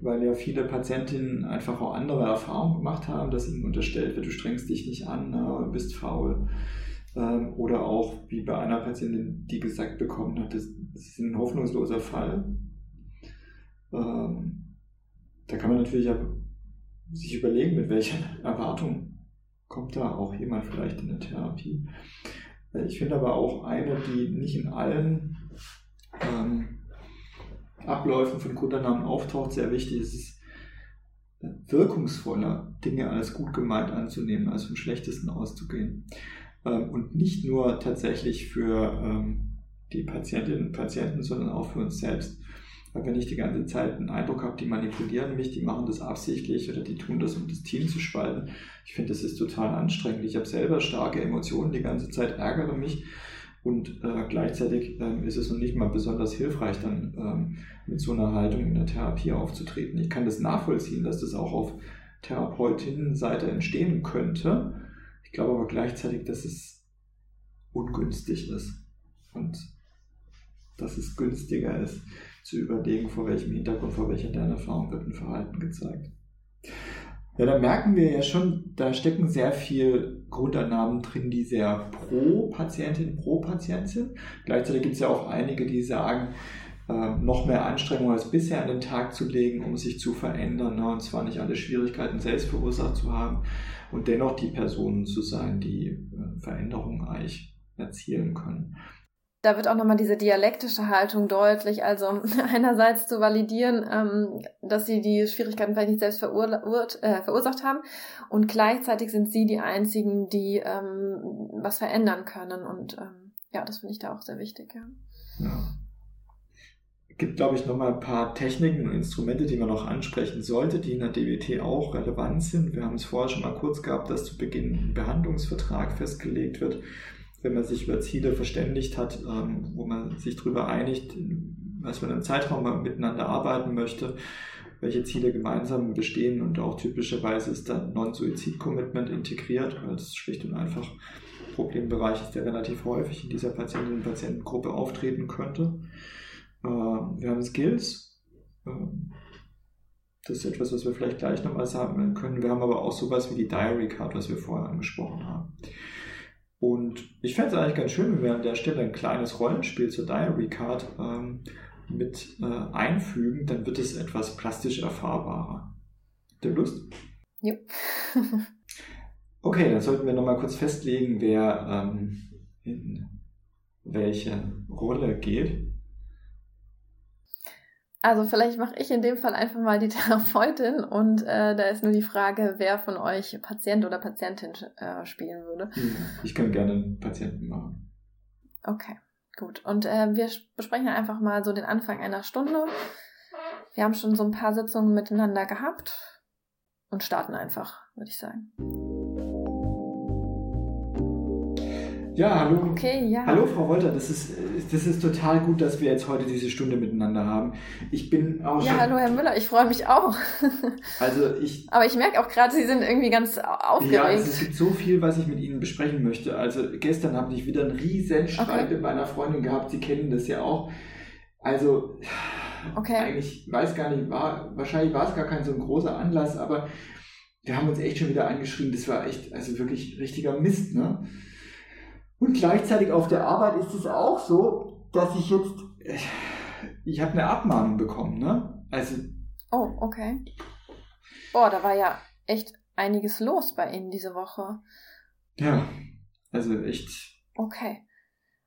S1: weil ja viele Patientinnen einfach auch andere Erfahrungen gemacht haben, dass ihnen unterstellt wird, du strengst dich nicht an, ne, bist faul. Ähm, oder auch wie bei einer Patientin, die gesagt bekommen hat, das ist ein hoffnungsloser Fall. Ähm, da kann man natürlich sich überlegen, mit welcher Erwartung kommt da auch jemand vielleicht in der Therapie. Ich finde aber auch eine, die nicht in allen ähm, Abläufen von Grundannahmen auftaucht, sehr wichtig. Es ist wirkungsvoller, Dinge als gut gemeint anzunehmen, als vom Schlechtesten auszugehen. Ähm, und nicht nur tatsächlich für ähm, die Patientinnen und Patienten, sondern auch für uns selbst. Weil wenn ich die ganze Zeit einen Eindruck habe, die manipulieren mich, die machen das absichtlich oder die tun das, um das Team zu spalten, ich finde, das ist total anstrengend. Ich habe selber starke Emotionen die ganze Zeit, ärgere mich und äh, gleichzeitig ähm, ist es noch nicht mal besonders hilfreich, dann ähm, mit so einer Haltung in der Therapie aufzutreten. Ich kann das nachvollziehen, dass das auch auf Therapeutinnenseite entstehen könnte. Ich glaube aber gleichzeitig, dass es ungünstig ist und dass es günstiger ist, zu überlegen, vor welchem Hintergrund, vor welcher Lernerfahrung wird ein Verhalten gezeigt. Ja, da merken wir ja schon, da stecken sehr viel Grundannahmen drin, die sehr pro Patientin, pro Patient sind. Gleichzeitig gibt es ja auch einige, die sagen, noch mehr Anstrengung als bisher an den Tag zu legen, um sich zu verändern, ne? und zwar nicht alle Schwierigkeiten selbst verursacht zu haben und dennoch die Personen zu sein, die äh, Veränderungen eigentlich erzielen können
S3: da wird auch nochmal diese dialektische Haltung deutlich. Also einerseits zu validieren, ähm, dass sie die Schwierigkeiten vielleicht nicht selbst verur äh, verursacht haben und gleichzeitig sind sie die einzigen, die ähm, was verändern können. Und ähm, ja, das finde ich da auch sehr wichtig. Ja. ja.
S1: Gibt, glaube ich, nochmal ein paar Techniken und Instrumente, die man noch ansprechen sollte, die in der DWT auch relevant sind. Wir haben es vorher schon mal kurz gehabt, dass zu Beginn ein Behandlungsvertrag festgelegt wird wenn man sich über Ziele verständigt hat, ähm, wo man sich darüber einigt, was für einen Zeitraum man miteinander arbeiten möchte, welche Ziele gemeinsam bestehen und auch typischerweise ist dann Non-Suizid-Commitment integriert, weil das schlicht und einfach ein Problembereich ist, der relativ häufig in dieser Patientinnen- und Patientengruppe auftreten könnte. Ähm, wir haben Skills. Ähm, das ist etwas, was wir vielleicht gleich nochmal sagen können. Wir haben aber auch sowas wie die Diary Card, was wir vorher angesprochen haben. Und ich fände es eigentlich ganz schön, wenn wir an der Stelle ein kleines Rollenspiel zur Diary Card ähm, mit äh, einfügen, dann wird es etwas plastisch erfahrbarer. Habt ihr Lust?
S3: Ja.
S1: okay, dann sollten wir nochmal kurz festlegen, wer ähm, in welche Rolle geht.
S3: Also vielleicht mache ich in dem Fall einfach mal die Therapeutin und äh, da ist nur die Frage, wer von euch Patient oder Patientin äh, spielen würde.
S1: Hm, ich kann gerne einen Patienten machen.
S3: Okay, gut. Und äh, wir besprechen einfach mal so den Anfang einer Stunde. Wir haben schon so ein paar Sitzungen miteinander gehabt und starten einfach, würde ich sagen.
S1: Ja, hallo.
S3: Okay, ja.
S1: Hallo, Frau Wolter. Das ist, das ist total gut, dass wir jetzt heute diese Stunde miteinander haben. Ich bin auch.
S3: Ja, hallo, Herr Müller. Ich freue mich auch.
S1: Also ich.
S3: Aber ich merke auch gerade, Sie sind irgendwie ganz aufgeregt. Ja,
S1: es gibt so viel, was ich mit Ihnen besprechen möchte. Also gestern habe ich wieder einen riesen Streit okay. mit meiner Freundin gehabt. Sie kennen das ja auch. Also. Okay. Eigentlich weiß gar nicht, war, wahrscheinlich war es gar kein so ein großer Anlass, aber wir haben uns echt schon wieder angeschrieben. Das war echt, also wirklich richtiger Mist, ne? Und gleichzeitig auf der Arbeit ist es auch so, dass ich jetzt, ich habe eine Abmahnung bekommen, ne? Also.
S3: Oh, okay. Oh, da war ja echt einiges los bei Ihnen diese Woche.
S1: Ja, also echt.
S3: Okay.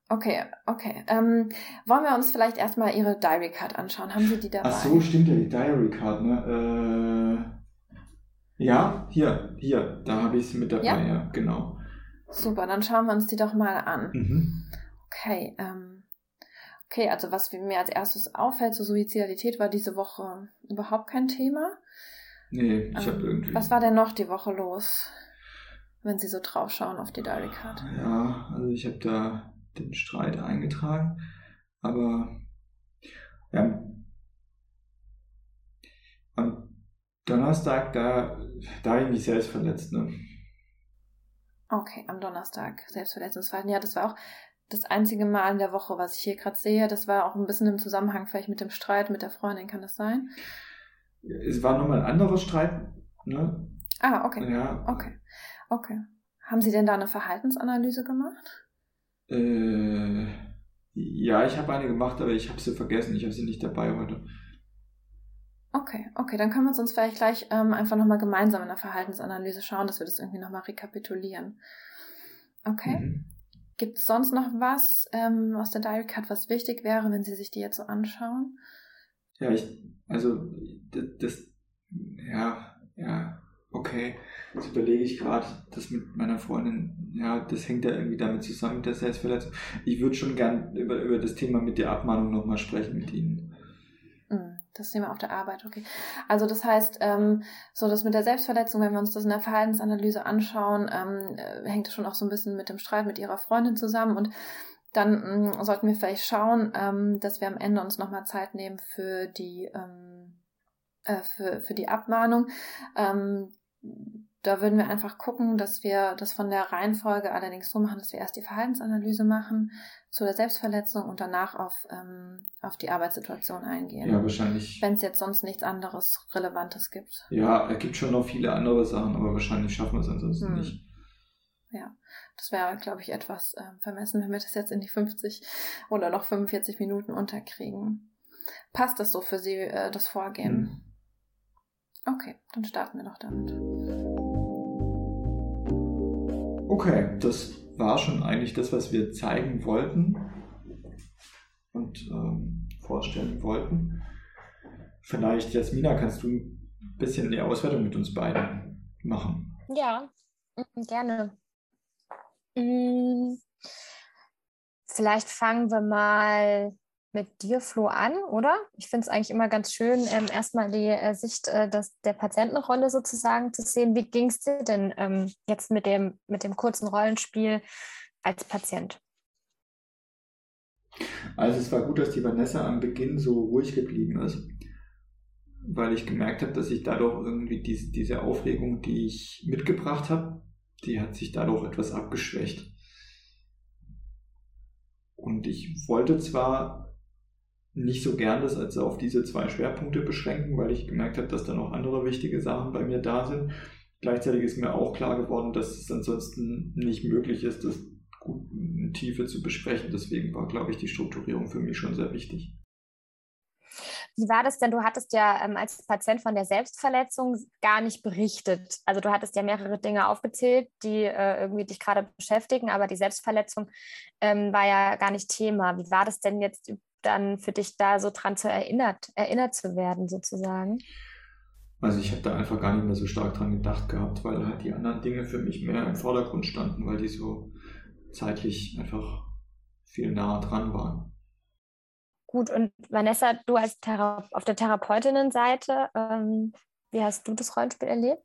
S3: Okay, okay. Ähm, wollen wir uns vielleicht erstmal Ihre Diary Card anschauen? Haben Sie die dabei?
S1: Ach so, stimmt ja, die Diary Card, ne? Äh, ja, hier, hier, da habe ich sie mit dabei, ja, ja genau.
S3: Super, dann schauen wir uns die doch mal an.
S1: Mhm.
S3: Okay, ähm, okay, also was mir als erstes auffällt, so Suizidalität war diese Woche überhaupt kein Thema.
S1: Nee, ich ähm, habe irgendwie.
S3: Was war denn noch die Woche los, wenn Sie so drauf schauen auf die Diary Card?
S1: Ja, also ich habe da den Streit eingetragen, aber ja, am Donnerstag, da, da habe ich mich selbst verletzt, ne?
S3: Okay, am Donnerstag, Selbstverletzungsverhalten. Ja, das war auch das einzige Mal in der Woche, was ich hier gerade sehe. Das war auch ein bisschen im Zusammenhang vielleicht mit dem Streit mit der Freundin, kann das sein?
S1: Es war nochmal ein anderer Streit, ne?
S3: Ah, okay.
S1: Ja.
S3: Okay. Okay. Haben Sie denn da eine Verhaltensanalyse gemacht?
S1: Äh, ja, ich habe eine gemacht, aber ich habe sie vergessen. Ich habe sie nicht dabei heute.
S3: Okay, okay, dann können wir uns vielleicht gleich ähm, einfach nochmal gemeinsam in der Verhaltensanalyse schauen, dass wir das irgendwie nochmal rekapitulieren. Okay. Mhm. Gibt es sonst noch was ähm, aus der Diary Card, was wichtig wäre, wenn Sie sich die jetzt so anschauen?
S1: Ja, ich, also das, das ja, ja, okay. Jetzt überlege ich gerade, das mit meiner Freundin, ja, das hängt ja irgendwie damit zusammen mit der Selbstverletzung. Ich würde schon gern über, über das Thema mit der Abmahnung nochmal sprechen mit Ihnen.
S3: Das Thema auf der Arbeit, okay. Also das heißt, ähm, so das mit der Selbstverletzung, wenn wir uns das in der Verhaltensanalyse anschauen, ähm, äh, hängt das schon auch so ein bisschen mit dem Streit mit ihrer Freundin zusammen und dann mh, hm, sollten wir vielleicht schauen, ähm, dass wir am Ende uns nochmal Zeit nehmen für die ähm, äh, für, für die Abmahnung. Da würden wir einfach gucken, dass wir das von der Reihenfolge allerdings so machen, dass wir erst die Verhaltensanalyse machen zu der Selbstverletzung und danach auf, ähm, auf die Arbeitssituation eingehen.
S1: Ja, wahrscheinlich.
S3: Wenn es jetzt sonst nichts anderes Relevantes gibt.
S1: Ja, es gibt schon noch viele andere Sachen, aber wahrscheinlich schaffen wir es ansonsten hm. nicht.
S3: Ja, das wäre, glaube ich, etwas äh, vermessen, wenn wir das jetzt in die 50 oder noch 45 Minuten unterkriegen. Passt das so für Sie, äh, das Vorgehen? Hm. Okay, dann starten wir doch damit.
S1: Okay, das war schon eigentlich das, was wir zeigen wollten und ähm, vorstellen wollten. Vielleicht, Jasmina, kannst du ein bisschen die Auswertung mit uns beiden machen?
S2: Ja, mm, gerne. Mm, vielleicht fangen wir mal mit dir, Flo, an, oder? Ich finde es eigentlich immer ganz schön, ähm, erstmal die äh, Sicht äh, des, der Patientenrolle sozusagen zu sehen. Wie ging es dir denn ähm, jetzt mit dem, mit dem kurzen Rollenspiel als Patient?
S1: Also es war gut, dass die Vanessa am Beginn so ruhig geblieben ist, weil ich gemerkt habe, dass ich dadurch irgendwie diese, diese Aufregung, die ich mitgebracht habe, die hat sich dadurch etwas abgeschwächt. Und ich wollte zwar nicht so gern das als auf diese zwei Schwerpunkte beschränken, weil ich gemerkt habe, dass da noch andere wichtige Sachen bei mir da sind. Gleichzeitig ist mir auch klar geworden, dass es ansonsten nicht möglich ist, das gut in Tiefe zu besprechen. Deswegen war, glaube ich, die Strukturierung für mich schon sehr wichtig.
S2: Wie war das denn? Du hattest ja ähm, als Patient von der Selbstverletzung gar nicht berichtet. Also du hattest ja mehrere Dinge aufgezählt, die äh, irgendwie dich gerade beschäftigen, aber die Selbstverletzung ähm, war ja gar nicht Thema. Wie war das denn jetzt dann für dich da so dran zu erinnert, erinnert zu werden, sozusagen?
S1: Also ich habe da einfach gar nicht mehr so stark dran gedacht gehabt, weil halt die anderen Dinge für mich mehr im Vordergrund standen, weil die so zeitlich einfach viel näher dran waren.
S2: Gut, und Vanessa, du als Thera auf der Therapeutinnenseite, ähm, wie hast du das Rollenspiel erlebt?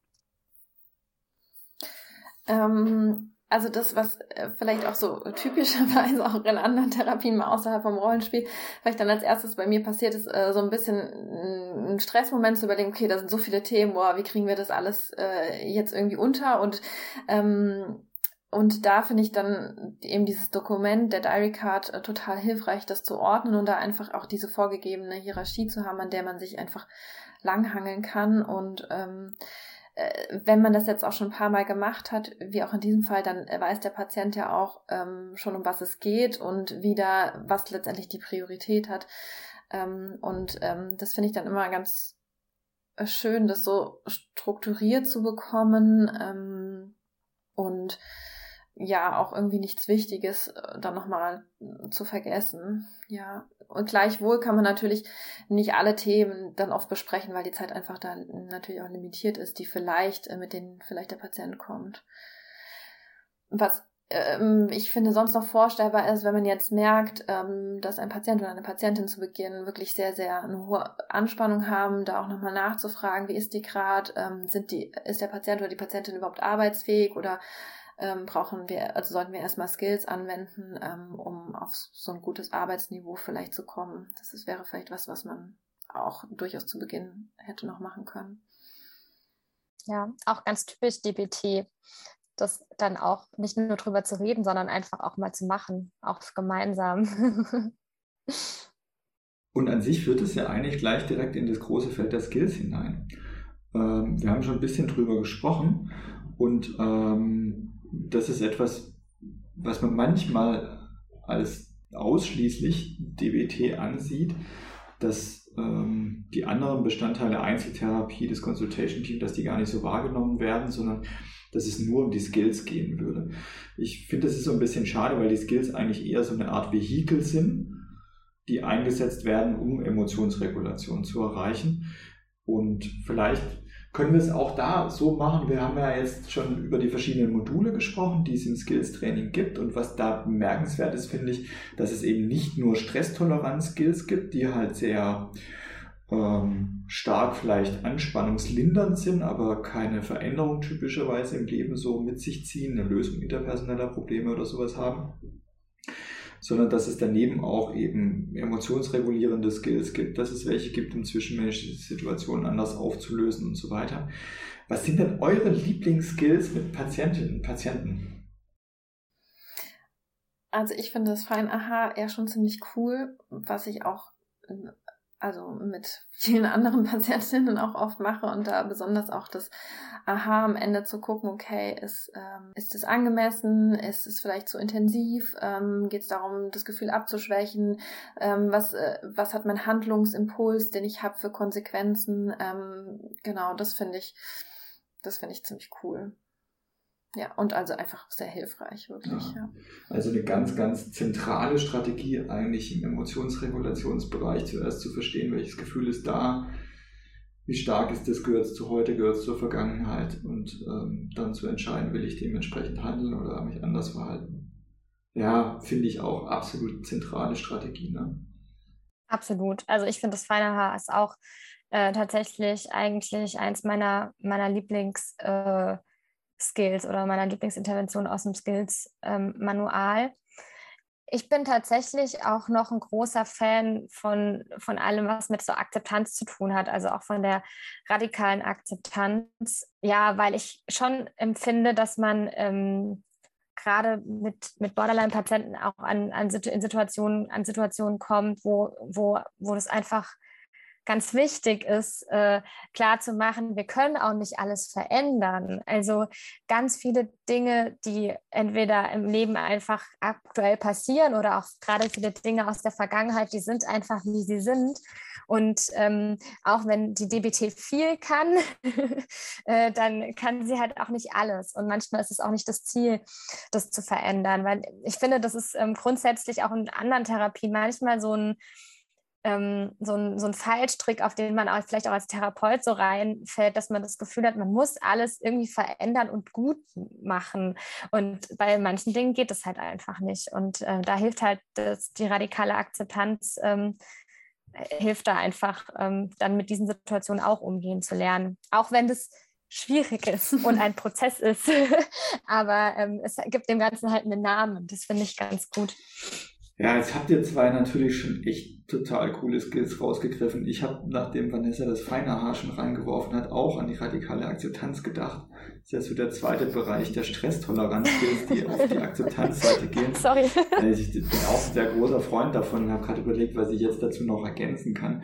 S3: Ähm, also das, was äh, vielleicht auch so typischerweise auch in anderen Therapien mal außerhalb vom Rollenspiel, vielleicht dann als erstes bei mir passiert ist, äh, so ein bisschen ein Stressmoment zu überlegen, okay, da sind so viele Themen, boah, wie kriegen wir das alles äh, jetzt irgendwie unter? Und ähm, und da finde ich dann eben dieses Dokument der Diary Card äh, total hilfreich, das zu ordnen und da einfach auch diese vorgegebene Hierarchie zu haben, an der man sich einfach langhangeln kann. Und ähm, äh, wenn man das jetzt auch schon ein paar Mal gemacht hat, wie auch in diesem Fall, dann weiß der Patient ja auch ähm, schon, um was es geht und wieder, was letztendlich die Priorität hat. Ähm, und ähm, das finde ich dann immer ganz äh, schön, das so strukturiert zu bekommen ähm, und ja auch irgendwie nichts Wichtiges äh, dann nochmal äh, zu vergessen. Ja, und gleichwohl kann man natürlich nicht alle Themen dann oft besprechen, weil die Zeit einfach da natürlich auch limitiert ist, die vielleicht, äh, mit denen vielleicht der Patient kommt. Was ähm, ich finde sonst noch vorstellbar ist, wenn man jetzt merkt, ähm, dass ein Patient oder eine Patientin zu Beginn wirklich sehr, sehr eine hohe Anspannung haben, da auch nochmal nachzufragen, wie ist die gerade, ähm, sind die, ist der Patient oder die Patientin überhaupt arbeitsfähig oder ähm, brauchen wir, also sollten wir erstmal Skills anwenden, ähm, um auf so ein gutes Arbeitsniveau vielleicht zu kommen. Das ist, wäre vielleicht was, was man auch durchaus zu Beginn hätte noch machen können.
S2: Ja, auch ganz typisch DBT, das dann auch nicht nur drüber zu reden, sondern einfach auch mal zu machen, auch gemeinsam.
S1: Und an sich führt es ja eigentlich gleich direkt in das große Feld der Skills hinein. Ähm, wir haben schon ein bisschen drüber gesprochen und ähm, das ist etwas, was man manchmal als ausschließlich DBT ansieht, dass ähm, die anderen Bestandteile Einzeltherapie des Consultation Teams, dass die gar nicht so wahrgenommen werden, sondern dass es nur um die Skills gehen würde. Ich finde, das ist so ein bisschen schade, weil die Skills eigentlich eher so eine Art Vehikel sind, die eingesetzt werden, um Emotionsregulation zu erreichen. Und vielleicht können wir es auch da so machen. Wir haben ja jetzt schon über die verschiedenen Module gesprochen, die es im Skills-Training gibt. Und was da bemerkenswert ist, finde ich, dass es eben nicht nur Stresstoleranz-Skills gibt, die halt sehr ähm, stark vielleicht anspannungslindernd sind, aber keine Veränderung typischerweise im Leben so mit sich ziehen, eine Lösung interpersoneller Probleme oder sowas haben, sondern dass es daneben auch eben emotionsregulierende Skills gibt, dass es welche gibt, um zwischenmenschliche Situationen anders aufzulösen und so weiter. Was sind denn eure Lieblingsskills mit Patientinnen und Patienten?
S3: Also ich finde das Fein Aha eher schon ziemlich cool, was ich auch also mit vielen anderen Patientinnen auch oft mache und da besonders auch das Aha am Ende zu gucken, okay, ist, ähm, ist es angemessen, ist es vielleicht zu intensiv, ähm, geht es darum, das Gefühl abzuschwächen, ähm, was, äh, was hat mein Handlungsimpuls, den ich habe für Konsequenzen, ähm, genau, das finde ich, das finde ich ziemlich cool. Ja, und also einfach sehr hilfreich, wirklich. Ja. ja.
S1: Also eine ganz, ganz zentrale Strategie eigentlich im Emotionsregulationsbereich zuerst zu verstehen, welches Gefühl ist da, wie stark ist das, gehört es zu heute, gehört es zur Vergangenheit und ähm, dann zu entscheiden, will ich dementsprechend handeln oder mich anders verhalten. Ja, finde ich auch absolut zentrale Strategie. Ne?
S2: Absolut. Also ich finde das feine Haar ist auch äh, tatsächlich eigentlich eins meiner, meiner Lieblings- äh, Skills oder meiner Lieblingsintervention aus dem Skills-Manual. Ähm, ich bin tatsächlich auch noch ein großer Fan von, von allem, was mit so Akzeptanz zu tun hat, also auch von der radikalen Akzeptanz. Ja, weil ich schon empfinde, dass man ähm, gerade mit, mit Borderline-Patienten auch an, an, in Situationen, an Situationen kommt, wo, wo, wo das einfach ganz wichtig ist, äh, klar zu machen, wir können auch nicht alles verändern. Also ganz viele Dinge, die entweder im Leben einfach aktuell passieren oder auch gerade viele Dinge aus der Vergangenheit, die sind einfach, wie sie sind. Und ähm, auch wenn die DBT viel kann, äh, dann kann sie halt auch nicht alles. Und manchmal ist es auch nicht das Ziel, das zu verändern, weil ich finde, das ist ähm, grundsätzlich auch in anderen Therapien manchmal so ein ähm, so, ein, so ein Fallstrick, auf den man auch vielleicht auch als Therapeut so reinfällt, dass man das Gefühl hat, man muss alles irgendwie verändern und gut machen. Und bei manchen Dingen geht es halt einfach nicht. Und äh, da hilft halt das, die radikale Akzeptanz, ähm, hilft da einfach, ähm, dann mit diesen Situationen auch umgehen zu lernen. Auch wenn das schwierig ist und ein Prozess ist. Aber ähm, es gibt dem Ganzen halt einen Namen. Das finde ich ganz gut.
S1: Ja, jetzt habt ihr zwei natürlich schon echt total coole Skills rausgegriffen. Ich habe, nachdem Vanessa das feine Haar schon reingeworfen hat, auch an die radikale Akzeptanz gedacht. Das ist ja so der zweite Bereich der Stresstoleranz-Skills, die auf die Akzeptanzseite gehen.
S2: Sorry.
S1: Ich bin auch sehr großer Freund davon und habe gerade überlegt, was ich jetzt dazu noch ergänzen kann.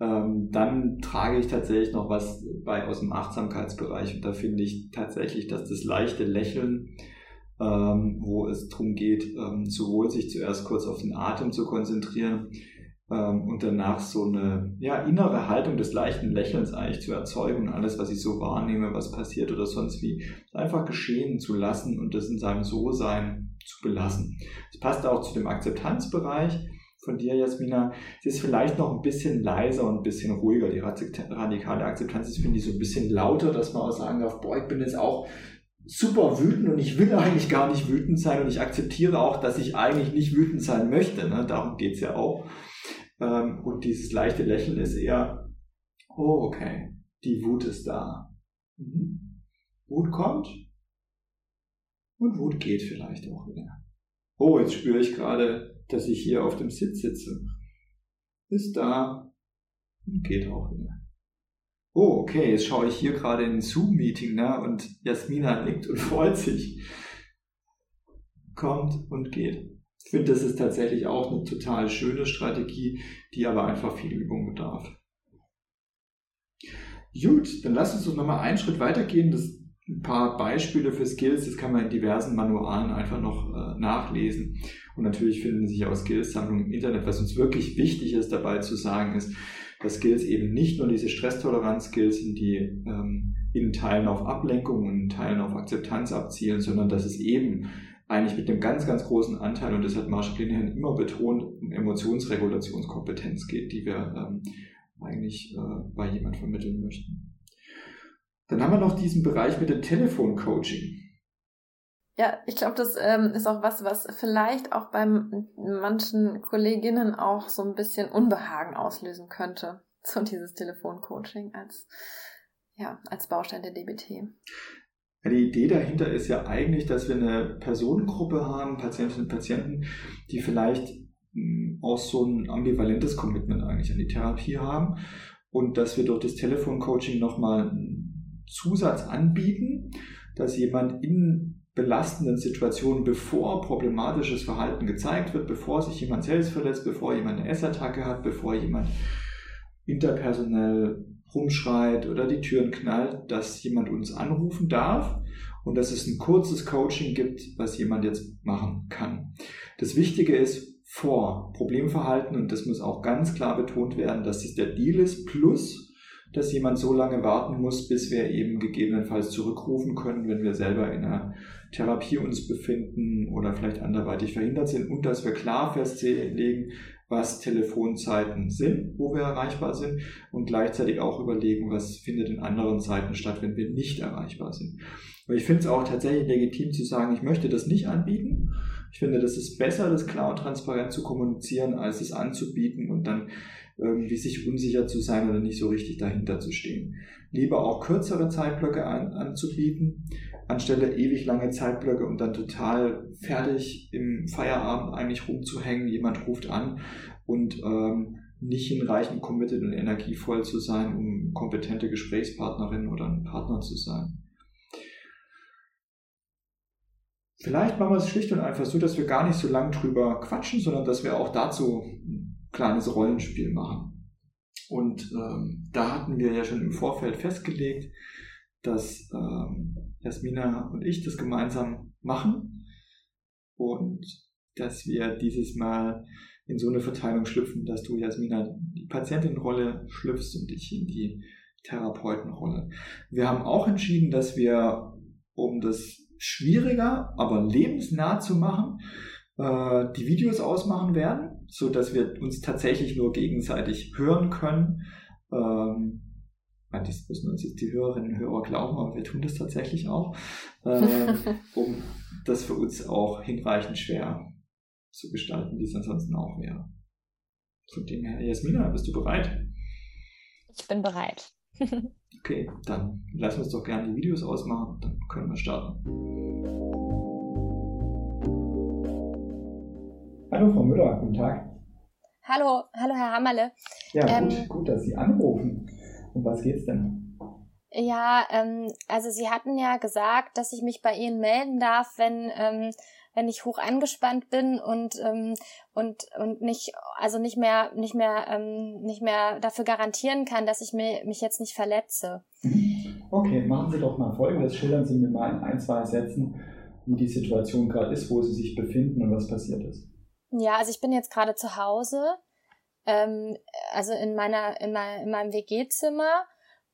S1: Ähm, dann trage ich tatsächlich noch was bei aus dem Achtsamkeitsbereich und da finde ich tatsächlich, dass das leichte Lächeln ähm, wo es darum geht, ähm, sowohl sich zuerst kurz auf den Atem zu konzentrieren ähm, und danach so eine ja, innere Haltung des leichten Lächelns eigentlich zu erzeugen und alles, was ich so wahrnehme, was passiert oder sonst wie, einfach geschehen zu lassen und das in seinem So-Sein zu belassen. Es passt auch zu dem Akzeptanzbereich von dir, Jasmina. Es ist vielleicht noch ein bisschen leiser und ein bisschen ruhiger. Die radikale Akzeptanz ist, finde ich, so ein bisschen lauter, dass man auch sagen darf, boah, ich bin jetzt auch super wütend und ich will eigentlich gar nicht wütend sein und ich akzeptiere auch, dass ich eigentlich nicht wütend sein möchte. Ne? Darum geht's ja auch. Ähm, und dieses leichte Lächeln ist eher, oh, okay, die Wut ist da. Mhm. Wut kommt und Wut geht vielleicht auch wieder. Oh, jetzt spüre ich gerade, dass ich hier auf dem Sitz sitze. Ist da und geht auch wieder oh, okay, jetzt schaue ich hier gerade in ein Zoom-Meeting, ne? Und Jasmina nickt und freut sich. Kommt und geht. Ich finde, das ist tatsächlich auch eine total schöne Strategie, die aber einfach viel Übung bedarf. Gut, dann lass uns doch nochmal einen Schritt weitergehen. Das ein paar Beispiele für Skills, das kann man in diversen Manualen einfach noch äh, nachlesen. Und natürlich finden sich auch Skills-Sammlungen im Internet. Was uns wirklich wichtig ist dabei zu sagen, ist, dass Skills eben nicht nur diese Stresstoleranz-Skills sind, die ähm, in Teilen auf Ablenkung und in Teilen auf Akzeptanz abzielen, sondern dass es eben eigentlich mit einem ganz, ganz großen Anteil, und das hat Marshall Linehan immer betont, um Emotionsregulationskompetenz geht, die wir ähm, eigentlich äh, bei jemand vermitteln möchten. Dann haben wir noch diesen Bereich mit dem Telefoncoaching.
S3: Ja, ich glaube, das ähm, ist auch was, was vielleicht auch bei manchen Kolleginnen auch so ein bisschen Unbehagen auslösen könnte. So dieses Telefoncoaching als, ja, als Baustein der DBT.
S1: Die Idee dahinter ist ja eigentlich, dass wir eine Personengruppe haben, Patientinnen und Patienten, die vielleicht hm, auch so ein ambivalentes Commitment eigentlich an die Therapie haben und dass wir durch das Telefoncoaching nochmal einen Zusatz anbieten, dass jemand in belastenden Situationen, bevor problematisches Verhalten gezeigt wird, bevor sich jemand selbst verletzt, bevor jemand eine Essattacke hat, bevor jemand interpersonell rumschreit oder die Türen knallt, dass jemand uns anrufen darf und dass es ein kurzes Coaching gibt, was jemand jetzt machen kann. Das Wichtige ist vor Problemverhalten und das muss auch ganz klar betont werden, dass es der Deal ist plus dass jemand so lange warten muss, bis wir eben gegebenenfalls zurückrufen können, wenn wir selber in einer Therapie uns befinden oder vielleicht anderweitig verhindert sind und dass wir klar festlegen, was Telefonzeiten sind, wo wir erreichbar sind und gleichzeitig auch überlegen, was findet in anderen Zeiten statt, wenn wir nicht erreichbar sind. Aber ich finde es auch tatsächlich legitim zu sagen, ich möchte das nicht anbieten. Ich finde, das ist besser, das klar und transparent zu kommunizieren, als es anzubieten und dann irgendwie sich unsicher zu sein oder nicht so richtig dahinter zu stehen. Lieber auch kürzere Zeitblöcke an, anzubieten, anstelle ewig lange Zeitblöcke und dann total fertig im Feierabend eigentlich rumzuhängen. Jemand ruft an und ähm, nicht hinreichend committed und energievoll zu sein, um kompetente Gesprächspartnerin oder ein Partner zu sein. Vielleicht machen wir es schlicht und einfach so, dass wir gar nicht so lang drüber quatschen, sondern dass wir auch dazu kleines Rollenspiel machen. Und ähm, da hatten wir ja schon im Vorfeld festgelegt, dass ähm, Jasmina und ich das gemeinsam machen und dass wir dieses Mal in so eine Verteilung schlüpfen, dass du, Jasmina, die Patientenrolle schlüpfst und ich in die Therapeutenrolle. Wir haben auch entschieden, dass wir, um das schwieriger, aber lebensnah zu machen, äh, die Videos ausmachen werden, so dass wir uns tatsächlich nur gegenseitig hören können. Ähm, das müssen uns jetzt die Hörerinnen und Hörer glauben, aber wir tun das tatsächlich auch, äh, um das für uns auch hinreichend schwer zu gestalten, wie es ansonsten auch wäre. Von dem her, Jasmina, bist du bereit?
S2: Ich bin bereit.
S1: okay, dann lass uns doch gerne die Videos ausmachen, dann können wir starten. Hallo Frau Müller, guten Tag.
S2: Hallo, hallo Herr Hammerle.
S1: Ja, ähm, gut, gut, dass Sie anrufen. Um was geht's denn?
S2: Ja, ähm, also Sie hatten ja gesagt, dass ich mich bei Ihnen melden darf, wenn ähm, wenn ich hoch angespannt bin und ähm, und und nicht also nicht mehr nicht mehr ähm, nicht mehr dafür garantieren kann, dass ich mir, mich jetzt nicht verletze.
S1: Mhm. Okay, machen Sie doch mal Folgendes: Schildern Sie mir mal in ein zwei Sätzen, wie die Situation gerade ist, wo Sie sich befinden und was passiert ist.
S2: Ja, also ich bin jetzt gerade zu Hause, ähm, also in meiner, in, mein, in meinem WG-Zimmer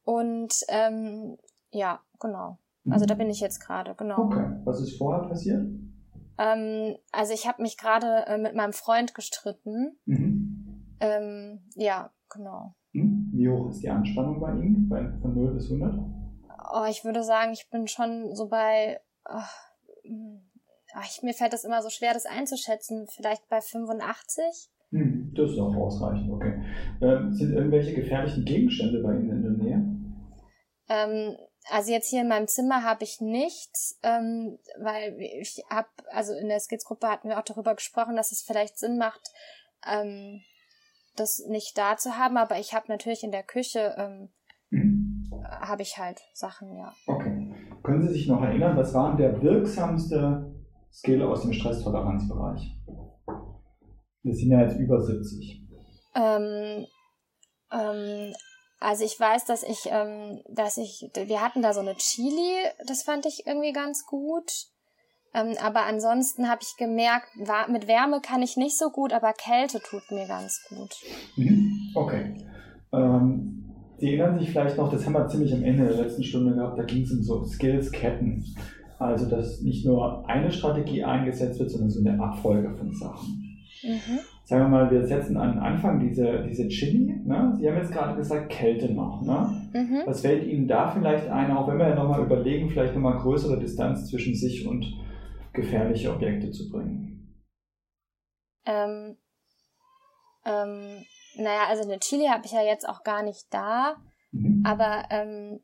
S2: und ähm, ja, genau. Also mhm. da bin ich jetzt gerade, genau.
S1: Okay. Was ist vorher passiert?
S2: Ähm, also ich habe mich gerade äh, mit meinem Freund gestritten. Mhm. Ähm, ja, genau.
S1: Mhm. Wie hoch ist die Anspannung bei Ihnen? Bei, von 0 bis 100?
S2: Oh, ich würde sagen, ich bin schon so bei oh, ich, mir fällt das immer so schwer, das einzuschätzen. Vielleicht bei 85?
S1: Hm, das ist auch ausreichend, okay. Ähm, sind irgendwelche gefährlichen Gegenstände bei Ihnen in der Nähe?
S2: Ähm, also jetzt hier in meinem Zimmer habe ich nichts, ähm, weil ich habe, also in der Skizgruppe hatten wir auch darüber gesprochen, dass es vielleicht Sinn macht, ähm, das nicht da zu haben, aber ich habe natürlich in der Küche, ähm, mhm. habe ich halt Sachen, ja.
S1: Okay. Können Sie sich noch erinnern, was war der wirksamste Skill aus dem Stresstoleranzbereich? Wir sind ja jetzt über 70.
S2: Ähm, ähm, also ich weiß, dass ich, ähm, dass ich, wir hatten da so eine Chili, das fand ich irgendwie ganz gut. Ähm, aber ansonsten habe ich gemerkt, mit Wärme kann ich nicht so gut, aber Kälte tut mir ganz gut.
S1: Mhm. Okay. Ähm, Sie erinnern sich vielleicht noch, das haben wir ziemlich am Ende der letzten Stunde gehabt, da ging es um so Skills-Ketten. Also, dass nicht nur eine Strategie eingesetzt wird, sondern so eine Abfolge von Sachen. Mhm. Sagen wir mal, wir setzen an den Anfang diese, diese Chili. Ne? Sie haben jetzt gerade gesagt, Kälte noch. Ne? Mhm. Was fällt Ihnen da vielleicht ein, auch wenn wir ja nochmal überlegen, vielleicht nochmal größere Distanz zwischen sich und gefährliche Objekte zu bringen?
S2: Ähm, ähm, naja, also eine Chili habe ich ja jetzt auch gar nicht da, mhm. aber ähm,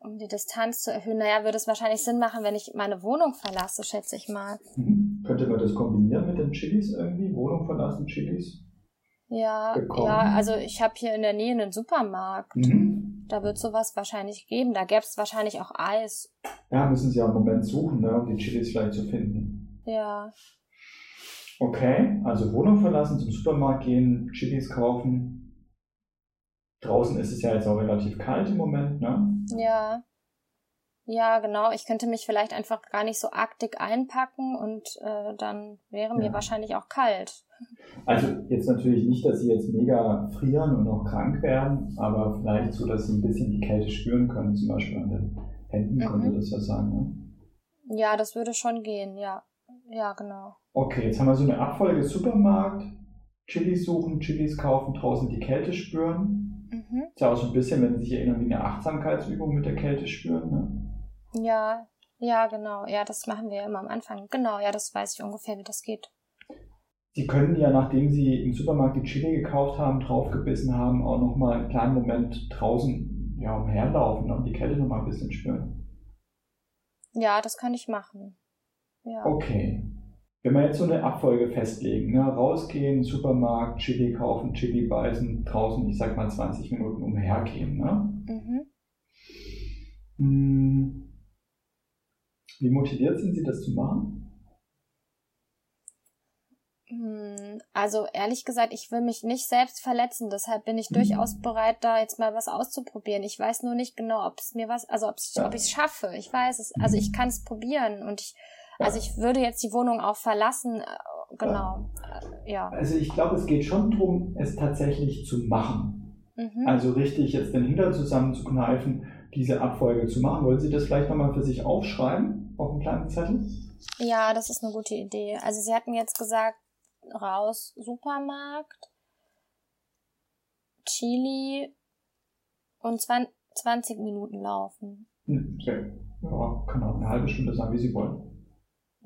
S2: um die Distanz zu erhöhen, naja, würde es wahrscheinlich Sinn machen, wenn ich meine Wohnung verlasse, schätze ich mal.
S1: Mhm. Könnte man das kombinieren mit den Chilis irgendwie? Wohnung verlassen, Chilis?
S2: Ja, bekommen? ja, also ich habe hier in der Nähe einen Supermarkt. Mhm. Da wird sowas wahrscheinlich geben. Da gäbe es wahrscheinlich auch Eis.
S1: Ja, müssen Sie ja im Moment suchen, ne, um die Chilis vielleicht zu finden.
S2: Ja.
S1: Okay, also Wohnung verlassen, zum Supermarkt gehen, Chilis kaufen. Draußen ist es ja jetzt auch relativ kalt im Moment, ne?
S2: Ja. Ja, genau. Ich könnte mich vielleicht einfach gar nicht so arg dick einpacken und äh, dann wäre mir ja. wahrscheinlich auch kalt.
S1: Also jetzt natürlich nicht, dass sie jetzt mega frieren und auch krank werden, aber vielleicht so, dass sie ein bisschen die Kälte spüren können, zum Beispiel an den Händen, mhm. könnte das ja sein, ne?
S2: Ja, das würde schon gehen, ja. Ja, genau.
S1: Okay, jetzt haben wir so eine Abfolge Supermarkt, Chilis suchen, Chilis kaufen, draußen die Kälte spüren. Mhm. Ist ja auch so ein bisschen, wenn Sie sich erinnern, wie eine Achtsamkeitsübung mit der Kälte spüren, ne?
S2: Ja, ja, genau. Ja, das machen wir immer am Anfang. Genau, ja, das weiß ich ungefähr, wie das geht.
S1: Sie können ja, nachdem Sie im Supermarkt die Chili gekauft haben, draufgebissen haben, auch nochmal einen kleinen Moment draußen ja, umherlaufen und die Kälte nochmal ein bisschen spüren.
S2: Ja, das kann ich machen.
S1: Ja. Okay. Wenn wir jetzt so eine Abfolge festlegen, ne, rausgehen, Supermarkt, Chili kaufen, Chili beißen, draußen, ich sag mal 20 Minuten umhergehen, ne? Mhm. Hm. Wie motiviert sind Sie, das zu machen?
S2: Hm, also ehrlich gesagt, ich will mich nicht selbst verletzen, deshalb bin ich mhm. durchaus bereit, da jetzt mal was auszuprobieren. Ich weiß nur nicht genau, ob es mir was, also ob ich es schaffe. Ich weiß es, also ich kann es probieren und ich also ich würde jetzt die Wohnung auch verlassen, äh, genau. Ja.
S1: Also ich glaube, es geht schon darum, es tatsächlich zu machen. Mhm. Also richtig jetzt den Hintern zusammenzukneifen, diese Abfolge zu machen. Wollen Sie das vielleicht nochmal für sich aufschreiben auf einem kleinen Zettel?
S2: Ja, das ist eine gute Idee. Also Sie hatten jetzt gesagt, raus Supermarkt, Chili und 20 Minuten laufen.
S1: Hm, ja, kann auch eine halbe Stunde sein, wie Sie wollen.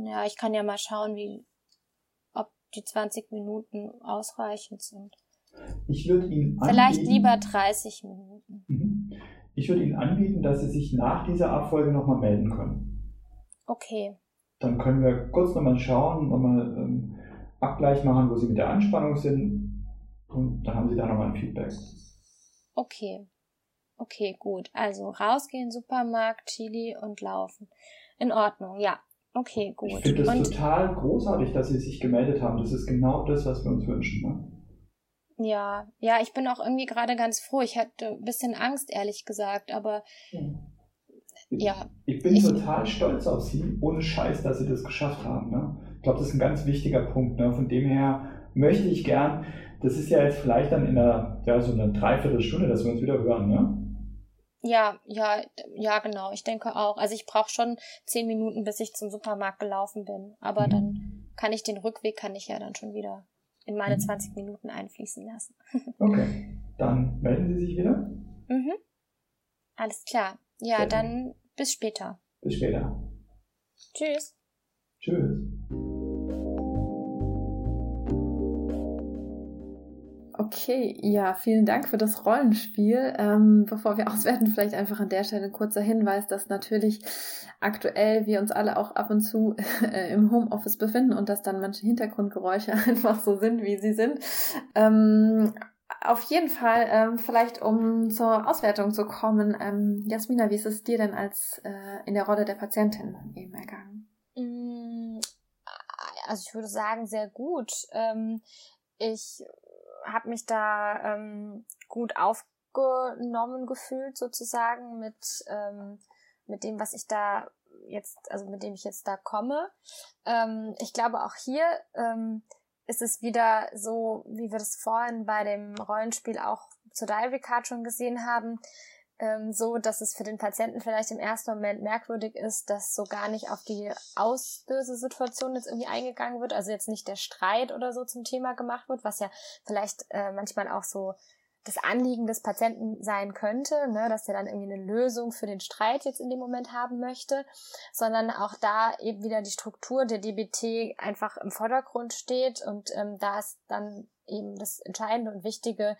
S2: Ja, ich kann ja mal schauen, wie, ob die 20 Minuten ausreichend sind.
S1: Ich würde Ihnen
S2: anbieten, Vielleicht lieber 30 Minuten.
S1: Mhm. Ich würde Ihnen anbieten, dass Sie sich nach dieser Abfolge nochmal melden können.
S2: Okay.
S1: Dann können wir kurz nochmal schauen, nochmal ähm, Abgleich machen, wo Sie mit der Anspannung sind. Und dann haben Sie da nochmal ein Feedback.
S2: Okay. Okay, gut. Also rausgehen, Supermarkt, Chili und laufen. In Ordnung, ja. Okay, gut.
S1: Ich finde es total großartig, dass Sie sich gemeldet haben. Das ist genau das, was wir uns wünschen. Ne?
S2: Ja, ja, ich bin auch irgendwie gerade ganz froh. Ich hatte ein bisschen Angst, ehrlich gesagt, aber ja. ja
S1: ich bin ich, total stolz auf Sie, ohne Scheiß, dass Sie das geschafft haben. Ne? Ich glaube, das ist ein ganz wichtiger Punkt. Ne? Von dem her möchte ich gern, das ist ja jetzt vielleicht dann in einer, ja, so einer Dreiviertelstunde, dass wir uns wieder hören, ne?
S2: Ja, ja, ja, genau. Ich denke auch. Also ich brauche schon zehn Minuten, bis ich zum Supermarkt gelaufen bin. Aber mhm. dann kann ich den Rückweg, kann ich ja dann schon wieder in meine 20 mhm. Minuten einfließen lassen.
S1: okay, dann melden Sie sich wieder.
S2: Mhm. Alles klar. Ja, Sehr dann bis später.
S1: Bis später.
S2: Tschüss.
S1: Tschüss.
S3: Okay, ja, vielen Dank für das Rollenspiel. Ähm, bevor wir auswerten, vielleicht einfach an der Stelle ein kurzer Hinweis, dass natürlich aktuell wir uns alle auch ab und zu äh, im Homeoffice befinden und dass dann manche Hintergrundgeräusche einfach so sind, wie sie sind. Ähm, auf jeden Fall, ähm, vielleicht um zur Auswertung zu kommen, ähm, Jasmina, wie ist es dir denn als äh, in der Rolle der Patientin eben ergangen?
S2: Mm, also ich würde sagen, sehr gut. Ähm, ich habe mich da ähm, gut aufgenommen gefühlt sozusagen mit ähm, mit dem, was ich da jetzt, also mit dem ich jetzt da komme. Ähm, ich glaube auch hier ähm, ist es wieder so, wie wir das vorhin bei dem Rollenspiel auch zur Diary Card schon gesehen haben, ähm, so, dass es für den Patienten vielleicht im ersten Moment merkwürdig ist, dass so gar nicht auf die Auslösesituation jetzt irgendwie eingegangen wird, also jetzt nicht der Streit oder so zum Thema gemacht wird, was ja vielleicht äh, manchmal auch so das Anliegen des Patienten sein könnte, ne, dass er dann irgendwie eine Lösung für den Streit jetzt in dem Moment haben möchte, sondern auch da eben wieder die Struktur der DBT einfach im Vordergrund steht und ähm, da ist dann eben das Entscheidende und Wichtige,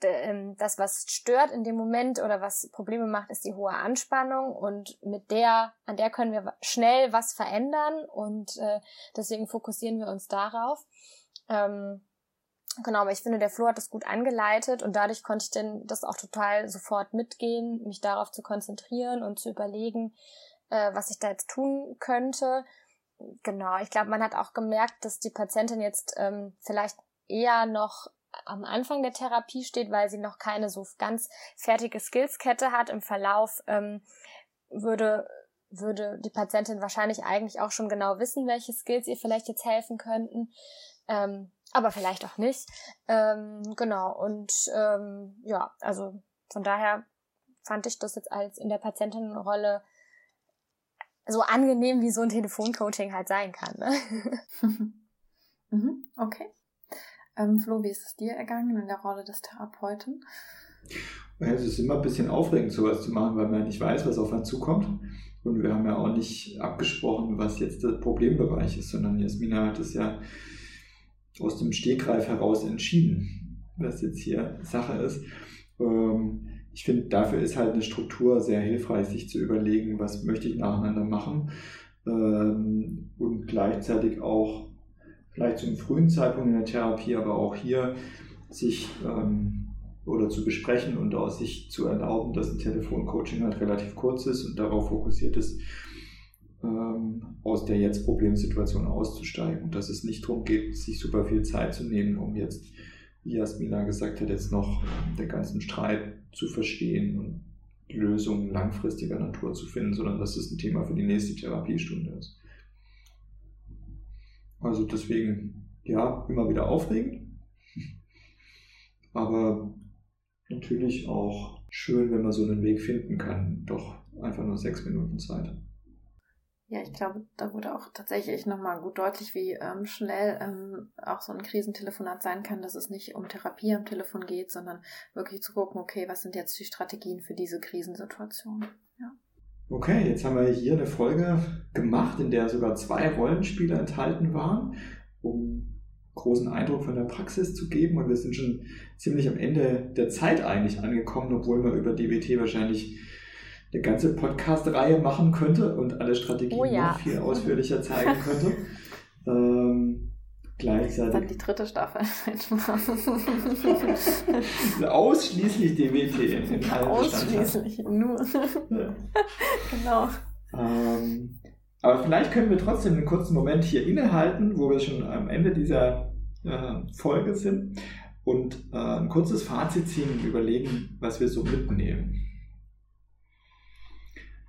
S2: das, was stört in dem Moment oder was Probleme macht, ist die hohe Anspannung und mit der, an der können wir schnell was verändern und äh, deswegen fokussieren wir uns darauf. Ähm, genau, aber ich finde, der Flo hat das gut angeleitet und dadurch konnte ich denn das auch total sofort mitgehen, mich darauf zu konzentrieren und zu überlegen, äh, was ich da jetzt tun könnte. Genau, ich glaube, man hat auch gemerkt, dass die Patientin jetzt ähm, vielleicht eher noch am Anfang der Therapie steht, weil sie noch keine so ganz fertige Skillskette hat. Im Verlauf ähm, würde würde die Patientin wahrscheinlich eigentlich auch schon genau wissen, welche Skills ihr vielleicht jetzt helfen könnten. Ähm, aber vielleicht auch nicht. Ähm, genau, und ähm, ja, also von daher fand ich das jetzt als in der Patientinnenrolle so angenehm, wie so ein Telefoncoaching halt sein kann.
S3: Ne? mhm, okay. Ähm, Flo, wie ist es dir ergangen in der Rolle des Therapeuten?
S1: es ist immer ein bisschen aufregend, sowas zu machen, weil man nicht weiß, was auf einen zukommt. Und wir haben ja auch nicht abgesprochen, was jetzt der Problembereich ist, sondern Jasmina hat es ja aus dem Stegreif heraus entschieden, was jetzt hier Sache ist. Ähm, ich finde, dafür ist halt eine Struktur sehr hilfreich, sich zu überlegen, was möchte ich nacheinander machen ähm, und gleichzeitig auch vielleicht zum frühen Zeitpunkt in der Therapie, aber auch hier sich ähm, oder zu besprechen und auch sich zu erlauben, dass ein Telefoncoaching halt relativ kurz ist und darauf fokussiert ist, ähm, aus der jetzt Problemsituation auszusteigen und dass es nicht darum geht, sich super viel Zeit zu nehmen, um jetzt, wie Jasmina gesagt hat, jetzt noch den ganzen Streit zu verstehen und Lösungen langfristiger Natur zu finden, sondern dass es ein Thema für die nächste Therapiestunde ist. Also deswegen, ja, immer wieder aufregend. Aber natürlich auch schön, wenn man so einen Weg finden kann. Doch einfach nur sechs Minuten Zeit.
S3: Ja, ich glaube, da wurde auch tatsächlich nochmal gut deutlich, wie ähm, schnell ähm, auch so ein Krisentelefonat sein kann, dass es nicht um Therapie am Telefon geht, sondern wirklich zu gucken, okay, was sind jetzt die Strategien für diese Krisensituation? Ja.
S1: Okay, jetzt haben wir hier eine Folge gemacht, in der sogar zwei Rollenspiele enthalten waren, um großen Eindruck von der Praxis zu geben. Und wir sind schon ziemlich am Ende der Zeit eigentlich angekommen, obwohl man über DBT wahrscheinlich eine ganze Podcast-Reihe machen könnte und alle Strategien oh ja. noch viel ausführlicher zeigen könnte. ähm, gleichzeitig.
S3: Dann die dritte Staffel.
S1: Ausschließlich DWT
S3: in allen Ausschließlich, nur. Ja. genau.
S1: Ähm, aber vielleicht können wir trotzdem einen kurzen Moment hier innehalten, wo wir schon am Ende dieser äh, Folge sind und äh, ein kurzes Fazit ziehen und überlegen, was wir so mitnehmen.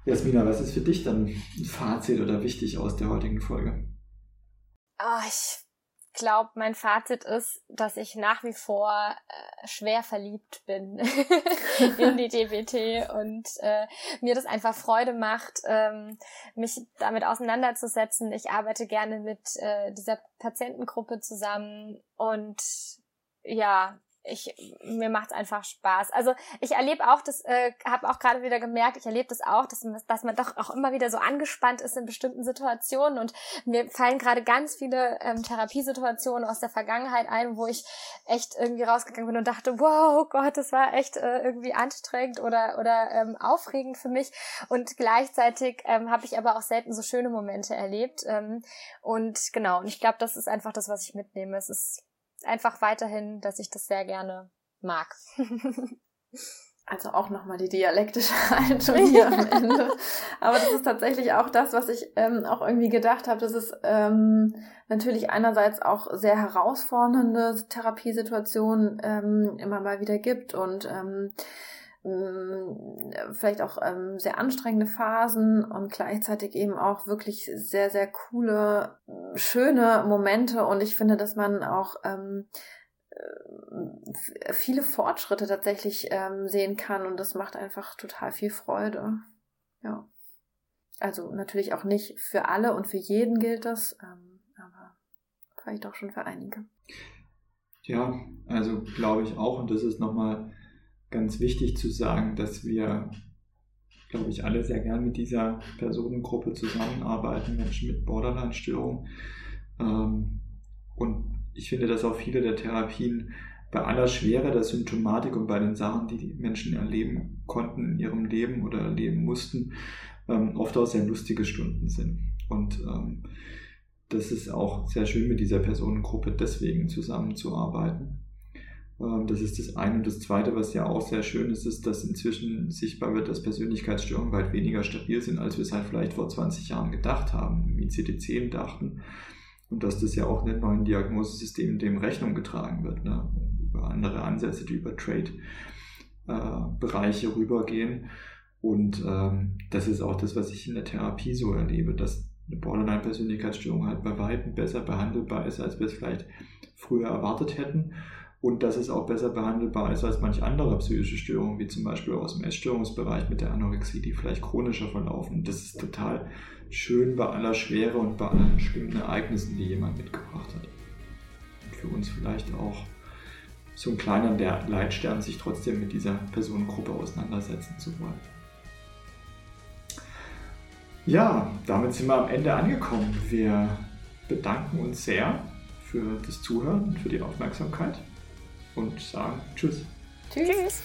S1: Jasmina, was ist für dich dann ein Fazit oder wichtig aus der heutigen Folge?
S2: Oh, ich glaube, mein Fazit ist, dass ich nach wie vor äh, schwer verliebt bin in die DBT und äh, mir das einfach Freude macht, ähm, mich damit auseinanderzusetzen. Ich arbeite gerne mit äh, dieser Patientengruppe zusammen und ja, ich mir macht's einfach Spaß. Also ich erlebe auch, das äh, habe auch gerade wieder gemerkt, ich erlebe das auch, dass, dass man doch auch immer wieder so angespannt ist in bestimmten Situationen und mir fallen gerade ganz viele ähm, Therapiesituationen aus der Vergangenheit ein, wo ich echt irgendwie rausgegangen bin und dachte, wow Gott, das war echt äh, irgendwie anstrengend oder oder ähm, aufregend für mich und gleichzeitig ähm, habe ich aber auch selten so schöne Momente erlebt ähm, und genau und ich glaube, das ist einfach das, was ich mitnehme. Es ist einfach weiterhin, dass ich das sehr gerne mag.
S3: Also auch nochmal die dialektische Haltung hier am Ende. Aber das ist tatsächlich auch das, was ich ähm, auch irgendwie gedacht habe, dass es ähm, natürlich einerseits auch sehr herausfordernde Therapiesituationen ähm, immer mal wieder gibt und ähm, vielleicht auch ähm, sehr anstrengende Phasen und gleichzeitig eben auch wirklich sehr, sehr coole, schöne Momente. Und ich finde, dass man auch ähm, äh, viele Fortschritte tatsächlich ähm, sehen kann und das macht einfach total viel Freude. Ja. Also natürlich auch nicht für alle und für jeden gilt das, ähm, aber vielleicht auch schon für einige.
S1: Ja, also glaube ich auch, und das ist nochmal ganz wichtig zu sagen, dass wir, glaube ich, alle sehr gern mit dieser Personengruppe zusammenarbeiten, Menschen mit Borderline-Störung. Ähm, und ich finde, dass auch viele der Therapien bei aller Schwere der Symptomatik und bei den Sachen, die die Menschen erleben konnten in ihrem Leben oder erleben mussten, ähm, oft auch sehr lustige Stunden sind. Und ähm, das ist auch sehr schön mit dieser Personengruppe deswegen zusammenzuarbeiten. Ähm, das ist das eine. Und das zweite, was ja auch sehr schön ist, ist, dass inzwischen sichtbar wird, dass Persönlichkeitsstörungen weit weniger stabil sind, als wir es halt vielleicht vor 20 Jahren gedacht haben, im ICD-10 dachten. Und dass das ja auch in den neuen Diagnosesystemen dem Rechnung getragen wird, ne? über andere Ansätze, die über Trade-Bereiche äh, rübergehen. Und ähm, das ist auch das, was ich in der Therapie so erlebe, dass eine Borderline-Persönlichkeitsstörung halt bei weitem besser behandelbar ist, als wir es vielleicht früher erwartet hätten. Und dass es auch besser behandelbar ist als manch andere psychische Störungen, wie zum Beispiel aus dem Essstörungsbereich mit der Anorexie, die vielleicht chronischer verlaufen. Das ist total schön bei aller Schwere und bei allen schlimmen Ereignissen, die jemand mitgebracht hat. Und für uns vielleicht auch so ein kleiner Leitstern, sich trotzdem mit dieser Personengruppe auseinandersetzen zu wollen. Ja, damit sind wir am Ende angekommen. Wir bedanken uns sehr für das Zuhören und für die Aufmerksamkeit und sagen Tschüss.
S2: Tschüss.